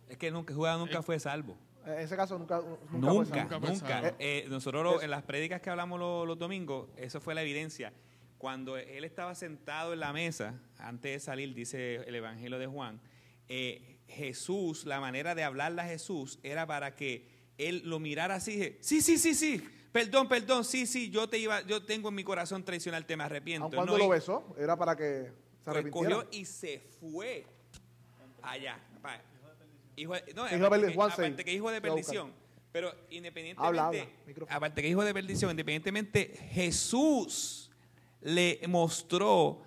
Es que nunca, Judas nunca fue salvo. En ese caso nunca, nunca, fue Nunca, salvo. Nunca nunca. Eh, nosotros lo- en las prédicas que hablamos los, los domingos, eso fue la evidencia. Cuando él estaba sentado en la mesa, antes de salir, dice el Evangelio de Juan, eh, Jesús, la manera de hablarle a Jesús era para que él lo mirara así, dije, sí, sí, sí, sí, perdón, perdón, sí, sí, yo te iba, yo tengo en mi corazón traicionarte, me arrepiento. Cuando No, lo y- besó, era para que se arrepintiera. cogió y se fue allá. Hijo de, no, Hijo de aparte, perdición, que, aparte que hijo de perdición. Pero independientemente, Habla, habla, aparte que hijo de perdición, independientemente, Jesús le mostró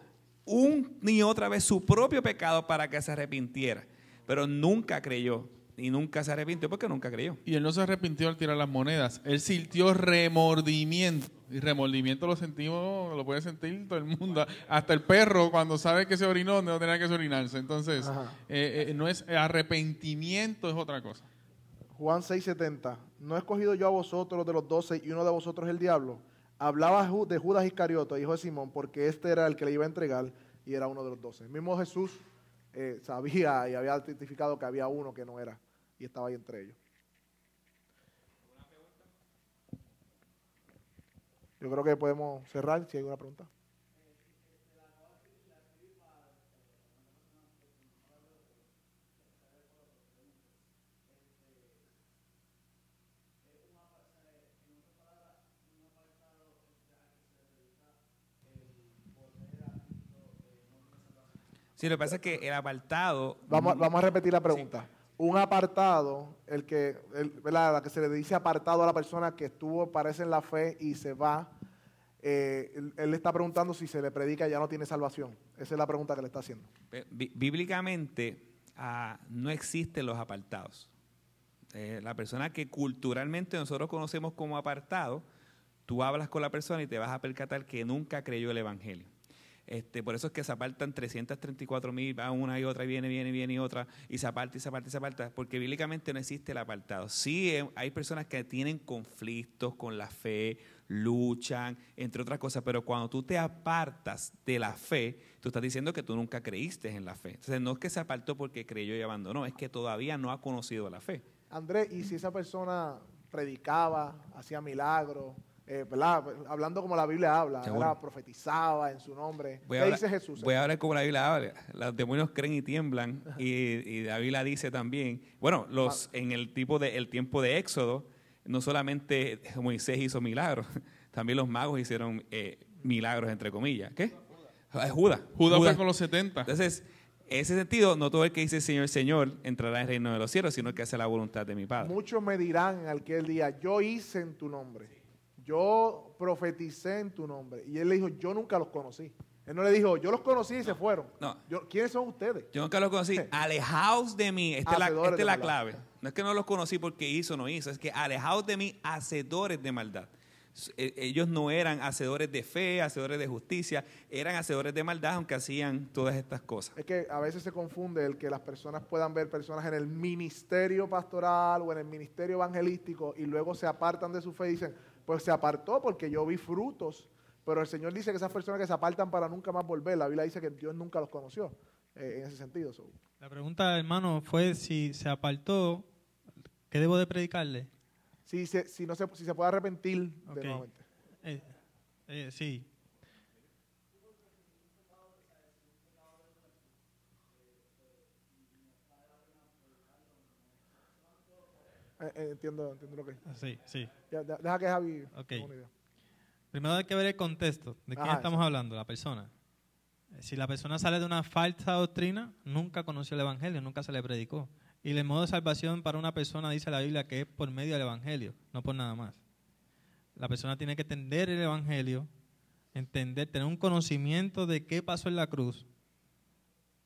un ni otra vez su propio pecado para que se arrepintiera. Pero nunca creyó y nunca se arrepintió porque nunca creyó. Y él no se arrepintió al tirar las monedas. Él sintió remordimiento. Y remordimiento lo sentimos, lo puede sentir todo el mundo. Hasta el perro, cuando sabe que se orinó, no tenía que orinarse. Entonces, eh, eh, no es arrepentimiento, es otra cosa. Juan 6:70. ¿No he escogido yo a vosotros de los doce y uno de vosotros el diablo? Hablaba de Judas Iscarioto, hijo de Simón, porque este era el que le iba a entregar y era uno de los doce. El mismo Jesús eh, sabía y había testificado que había uno que no era y estaba ahí entre ellos. Yo creo que podemos cerrar si hay alguna pregunta. Sí, lo que pasa es que el apartado... Vamos, vamos a repetir la pregunta. Un apartado, el que, el, ¿verdad? La que se le dice apartado a la persona que estuvo, parece en la fe y se va, eh, él, él le está preguntando si se le predica y ya no tiene salvación. Esa es la pregunta que le está haciendo. Bíblicamente ah, no existen los apartados. Eh, la persona que culturalmente nosotros conocemos como apartado, tú hablas con la persona y te vas a percatar que nunca creyó el Evangelio. Este, por eso es que se apartan 334 mil, va una y otra, y viene, viene, viene y otra, y se aparta y se aparta y se aparta, porque bíblicamente no existe el apartado. Sí eh, hay personas que tienen conflictos con la fe, luchan, entre otras cosas, pero cuando tú te apartas de la fe, tú estás diciendo que tú nunca creíste en la fe. Entonces no es que se apartó porque creyó y abandonó, es que todavía no ha conocido la fe. Andrés, ¿y si esa persona predicaba, hacía milagros, eh, ¿verdad? Hablando como la Biblia habla, profetizaba en su nombre? Voy ¿Qué a, hablar, dice Jesús? voy a hablar como la Biblia habla. Los demonios creen y tiemblan. Y, y la Biblia dice también, bueno, los en el tipo de el tiempo de Éxodo, no solamente Moisés hizo milagros, también los magos hicieron eh, milagros entre comillas. ¿Qué? Ah, Judas. Judas fue con los 70. Entonces, en ese sentido, no todo el que dice Señor, Señor entrará en el reino de los cielos, sino el que hace la voluntad de mi Padre. Muchos me dirán en aquel día, yo hice en tu nombre, yo profeticé en tu nombre. Y él le dijo, yo nunca los conocí. Él no le dijo, yo los conocí y se fueron. No. Yo, ¿Quiénes son ustedes? Yo nunca los conocí. Alejaos de mí. Esta es la, esta es la clave. No es que no los conocí porque hizo o no hizo. Es que alejaos de mí, hacedores de maldad. Eh, Ellos no eran hacedores de fe, hacedores de justicia. Eran hacedores de maldad, aunque hacían todas estas cosas. Es que a veces se confunde el que las personas puedan ver personas en el ministerio pastoral o en el ministerio evangelístico y luego se apartan de su fe y dicen, pues se apartó porque yo vi frutos. Pero el Señor dice que esas personas que se apartan para nunca más volver, la Biblia dice que Dios nunca los conoció eh, en ese sentido. so. La pregunta, hermano, fue si se apartó, ¿qué debo de predicarle? Si, se, si, no se, si se puede arrepentir de nuevamente. Eh, eh, sí. Eh, eh, entiendo, entiendo lo que Sí, sí. ya, de- Deja que Javi Ok. tenga una idea. Primero hay que ver el contexto. ¿De quién Ajá, estamos hablando? La persona. Eh, Si la persona sale de una falsa doctrina, nunca conoció el Evangelio, nunca se le predicó. Y el modo de salvación para una persona, dice la Biblia, que es por medio del Evangelio, no por nada más. La persona tiene que entender el Evangelio, entender, tener un conocimiento de qué pasó en la cruz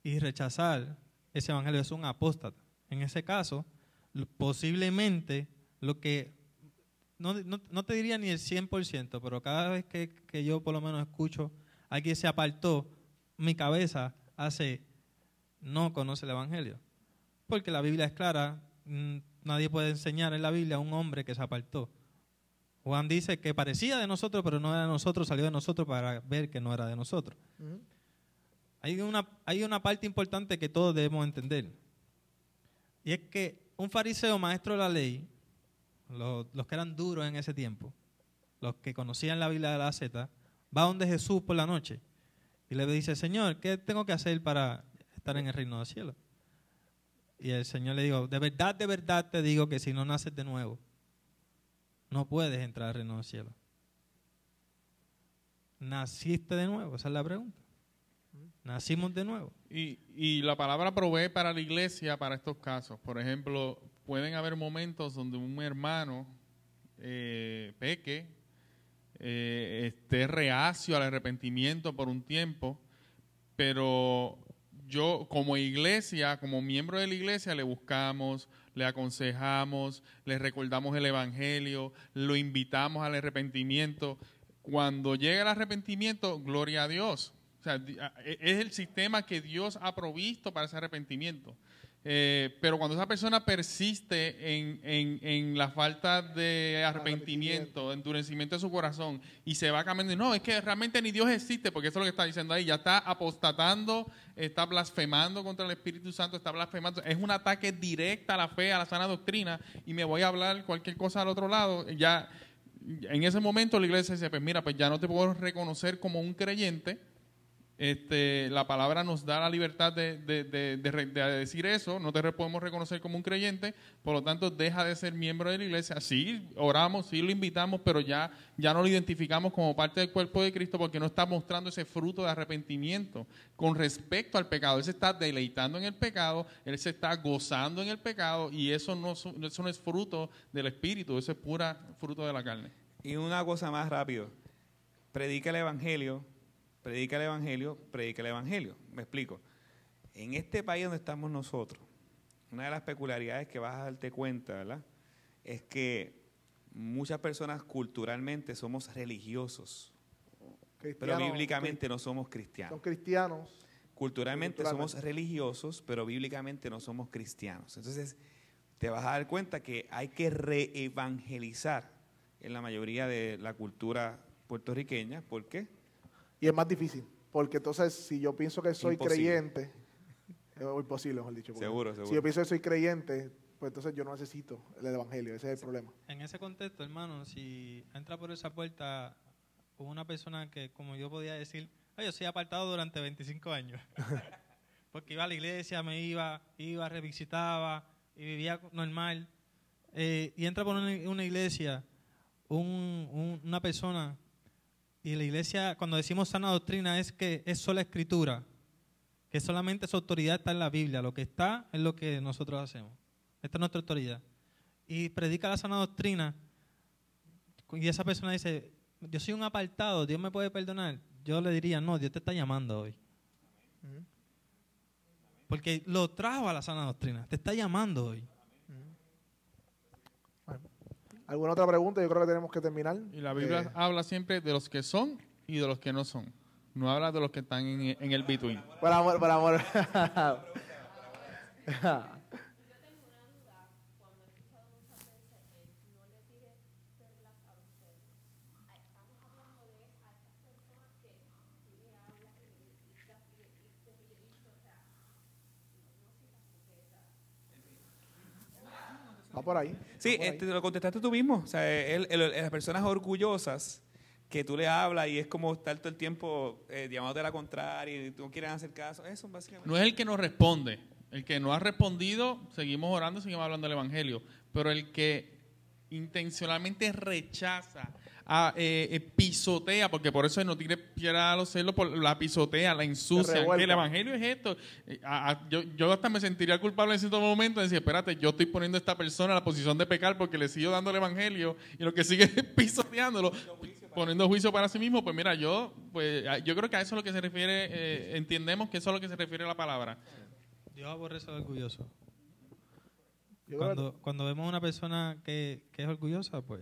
y rechazar ese Evangelio. Es un apóstata. En ese caso, posiblemente lo que no, no- no te diría ni el 100%, pero cada vez que, que yo por lo menos escucho a alguien se apartó, mi cabeza hace, no conoce el Evangelio. Porque la Biblia es clara, mm, nadie puede enseñar en la Biblia a un hombre que se apartó. Juan dice que parecía de nosotros, pero no era de nosotros, salió de nosotros para ver que no era de nosotros. Hay una, hay una parte importante que todos debemos entender. Y es que un fariseo maestro de la ley, los, que eran duros en ese tiempo, los que conocían la Biblia de la Z, va donde Jesús por la noche y le dice, Señor, ¿qué tengo que hacer para estar en el reino del cielo? Y el Señor le dijo, de verdad, de verdad te digo que si no naces de nuevo, no puedes entrar al reino del cielo. ¿Naciste de nuevo? Esa es la pregunta. ¿Nacimos de nuevo? Y, y la palabra provee para la iglesia para estos casos. Por ejemplo, pueden haber momentos donde un hermano eh, peque, eh, esté reacio al arrepentimiento por un tiempo, pero yo como iglesia, como miembro de la iglesia, le buscamos, le aconsejamos, le recordamos el Evangelio, lo invitamos al arrepentimiento. Cuando llega el arrepentimiento, gloria a Dios. O sea, e- es el sistema que Dios ha provisto para ese arrepentimiento. Eh, pero cuando esa persona persiste en, en- en la falta de arrepentimiento, endurecimiento de su corazón y se va cambiando, no, es que realmente ni Dios existe, porque eso es lo que está diciendo ahí, ya está apostatando, está blasfemando contra el Espíritu Santo, está blasfemando, es un ataque directo a la fe, a la sana doctrina, y me voy a hablar cualquier cosa al otro lado, ya en ese momento la iglesia dice, pues mira, pues ya no te puedo reconocer como un creyente, Este, la palabra nos da la libertad de, de- de- decir eso, no te podemos reconocer como un creyente, por lo tanto deja de ser miembro de la iglesia. Sí, oramos, sí lo invitamos, pero ya, ya no lo identificamos como parte del cuerpo de Cristo porque no está mostrando ese fruto de arrepentimiento con respecto al pecado. Él se está deleitando en el pecado, él se está gozando en el pecado y eso no, eso no es fruto del Espíritu, eso es pura fruto de la carne. Y una cosa más rápido. Predica el Evangelio, predica el Evangelio, predica el Evangelio. Me explico. En este país donde estamos nosotros, una de las peculiaridades que vas a darte cuenta, ¿verdad? Es que muchas personas culturalmente somos religiosos, pero bíblicamente no somos Son cristianos. cristianos. Culturalmente culturalmente. somos religiosos, pero bíblicamente no somos cristianos. Entonces, te vas a dar cuenta que hay que reevangelizar en la mayoría de la cultura puertorriqueña. ¿Por qué? Y es más difícil. Porque entonces, si yo pienso que soy Imposible. creyente, es imposible, mejor dicho. porque Seguro, Si seguro. yo pienso que soy creyente, pues entonces yo no necesito el evangelio. Ese es el problema. En ese contexto, hermano, si entra por esa puerta una persona que, como yo podía decir, "Ay, yo soy apartado durante 25 años. Porque iba a la iglesia, me iba, iba, revisitaba y vivía normal. Eh, y entra por una, una iglesia un- un- una persona y la iglesia, cuando decimos sana doctrina, es que es sola escritura, que solamente su autoridad está en la Biblia, lo que está es lo que nosotros hacemos. Esta es nuestra autoridad. Y predica la sana doctrina y esa persona dice, yo soy un apartado, Dios me puede perdonar. Yo le diría, no, Dios te está llamando hoy. Porque lo trajo a la sana doctrina, te está llamando hoy. ¿Alguna otra pregunta? Yo creo que tenemos que terminar. Y la Biblia Eh, habla siempre de los que son y de los que no son. No habla de los que están en, en el between. por amor, por amor. Va por ahí. Sí, por ahí. este, lo contestaste tú mismo. O sea, el- el- las personas orgullosas que tú le hablas y es como estar todo el tiempo eh, llamándote a la contraria y tú no quieres hacer caso. Eso básicamente. No es el que nos responde. El que no ha respondido, seguimos orando, seguimos hablando del Evangelio. Pero el que intencionalmente rechaza, a, eh, eh, pisotea, porque por eso no tiene piedra a los celos, por la pisotea, la ensucia. Que el Evangelio es esto. Eh, a- a- yo, yo hasta me sentiría culpable en cierto momento de decir, espérate, yo estoy poniendo a esta persona en la posición de pecar porque le sigo dando el Evangelio y lo que sigue es pisoteándolo. Poniendo juicio para sí mismo, pues mira, yo pues a- yo creo que a eso es lo que se refiere, eh, entendemos que eso es lo que se refiere la palabra. Dios aborrece al orgulloso. Cuando, cuando vemos una persona que, que es orgullosa, pues.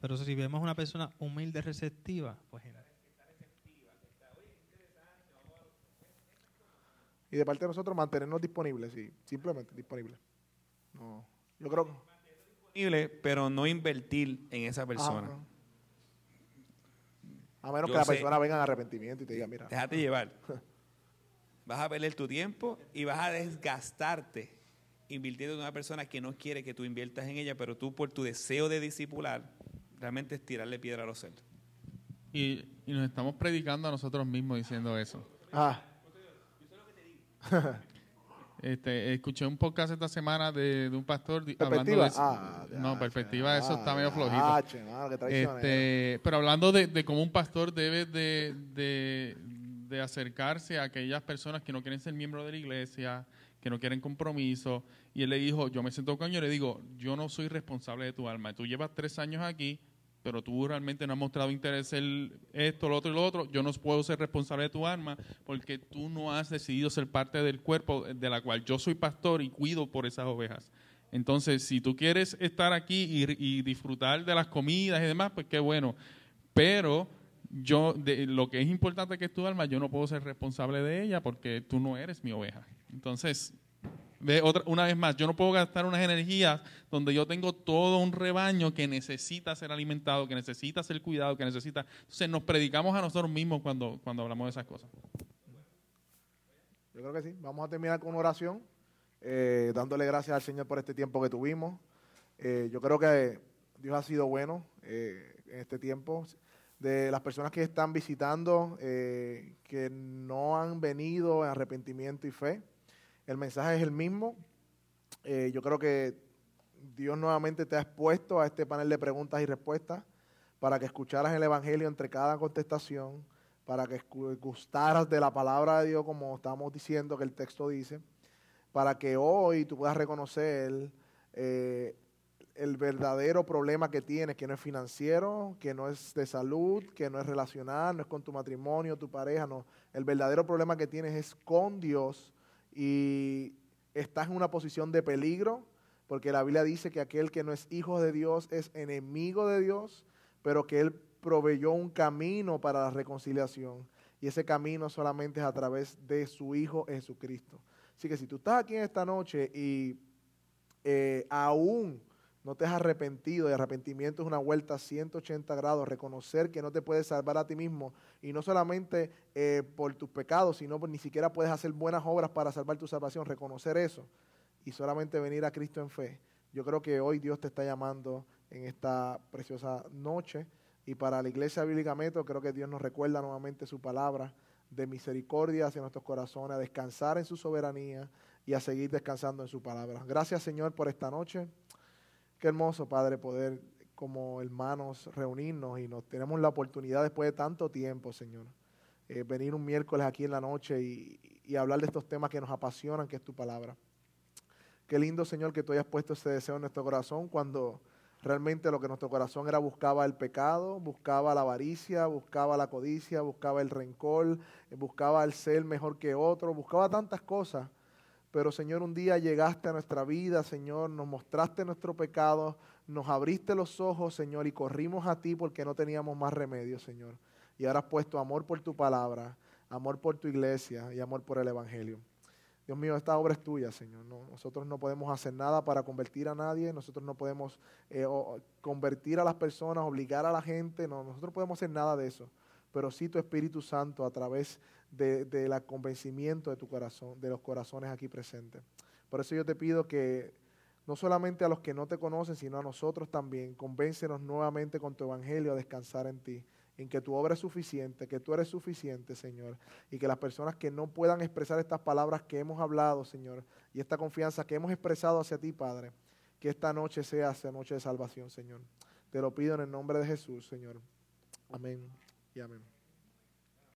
Pero si vemos una persona humilde, receptiva, pues Y de parte de nosotros mantenernos disponibles, sí, simplemente disponibles. No, yo creo que... disponible, pero no invertir en esa persona. Ajá. A menos Yo que la sé- persona venga en arrepentimiento y te diga, mira, Déjate llevar. Vas a perder tu tiempo y vas a desgastarte invirtiendo en una persona que no quiere que tú inviertas en ella, pero tú por tu deseo de discipular, realmente es tirarle piedra a los cerdos. Y, y nos estamos predicando a nosotros mismos diciendo eso. ah, Este, escuché un podcast esta semana de, de un pastor hablando de perspectiva. eso. Ah, no, perspectiva, eso ah, está medio flojito. che, qué traicionero. Este, pero hablando de, de cómo un pastor debe de, de- de acercarse a aquellas personas que no quieren ser miembros de la iglesia, que no quieren compromiso. Y él le dijo, yo me siento con y le digo, yo no soy responsable de tu alma. Tú llevas tres años aquí, pero tú realmente no has mostrado interés en esto, lo otro y lo otro. Yo no puedo ser responsable de tu alma porque tú no has decidido ser parte del cuerpo de la cual yo soy pastor y cuido por esas ovejas. Entonces, si tú quieres estar aquí y, y disfrutar de las comidas y demás, pues qué bueno. Pero yo, de, lo que es importante que es tu alma, yo no puedo ser responsable de ella porque tú no eres mi oveja. Entonces, ve, otra, una vez más, yo no puedo gastar unas energías donde yo tengo todo un rebaño que necesita ser alimentado, que necesita ser cuidado, que necesita... Entonces, nos predicamos a nosotros mismos cuando, cuando hablamos de esas cosas. Yo creo que sí. Vamos a terminar con una oración, eh, dándole gracias al Señor por este tiempo que tuvimos. Eh, yo creo que Dios ha sido bueno eh, en este tiempo. De las personas que están visitando, eh, que no han venido en arrepentimiento y fe. El mensaje es el mismo. Eh, yo creo que Dios nuevamente te ha expuesto a este panel de preguntas y respuestas para que escucharas el Evangelio entre cada contestación, para que gustaras de la palabra de Dios, como estamos diciendo que el texto dice, para que hoy tú puedas reconocer eh, el verdadero problema que tienes, que no es financiero, que no es de salud, que no es relacional, no es con tu matrimonio, tu pareja, no. El verdadero problema que tienes es con Dios y estás en una posición de peligro, porque la Biblia dice que aquel que no es hijo de Dios es enemigo de Dios, pero que Él proveyó un camino para la reconciliación. Y ese camino solamente es a través de su Hijo Jesucristo. Así que si tú estás aquí en esta noche y eh, aún no te has arrepentido, y arrepentimiento es una vuelta a 180 grados, reconocer que no te puedes salvar a ti mismo, y no solamente eh, por tus pecados, sino ni siquiera puedes hacer buenas obras para salvar tu salvación, reconocer eso, y solamente venir a Cristo en fe. Yo creo que hoy Dios te está llamando en esta preciosa noche, y para la Iglesia Bíblica Metro creo que Dios nos recuerda nuevamente su palabra de misericordia hacia nuestros corazones, a descansar en su soberanía y a seguir descansando en su palabra. Gracias Señor por esta noche. Qué hermoso, Padre, poder como hermanos reunirnos y nos tenemos la oportunidad después de tanto tiempo, Señor, eh, venir un miércoles aquí en la noche y, y, hablar de estos temas que nos apasionan, que es tu palabra. Qué lindo, Señor, que tú hayas puesto ese deseo en nuestro corazón cuando realmente lo que nuestro corazón era buscaba el pecado, buscaba la avaricia, buscaba la codicia, buscaba el rencor, buscaba el ser mejor que otro, buscaba tantas cosas pero Señor, un día llegaste a nuestra vida, Señor, nos mostraste nuestro pecado, nos abriste los ojos, Señor, y corrimos a ti porque no teníamos más remedio, Señor. Y ahora has puesto amor por tu palabra, amor por tu iglesia y amor por el Evangelio. Dios mío, esta obra es tuya, Señor. nosotros no podemos hacer nada para convertir a nadie, nosotros no podemos eh, convertir a las personas, obligar a la gente, no, nosotros no podemos hacer nada de eso. Pero sí tu Espíritu Santo a través del de, convencimiento de tu corazón, de los corazones aquí presentes. Por eso yo te pido que no solamente a los que no te conocen, sino a nosotros también, convéncenos nuevamente con tu evangelio a descansar en ti, en que tu obra es suficiente, que tú eres suficiente, Señor, y que las personas que no puedan expresar estas palabras que hemos hablado, Señor, y esta confianza que hemos expresado hacia ti, Padre, que esta noche sea noche de salvación, Señor. Te lo pido en el nombre de Jesús, Señor. Amén y amén.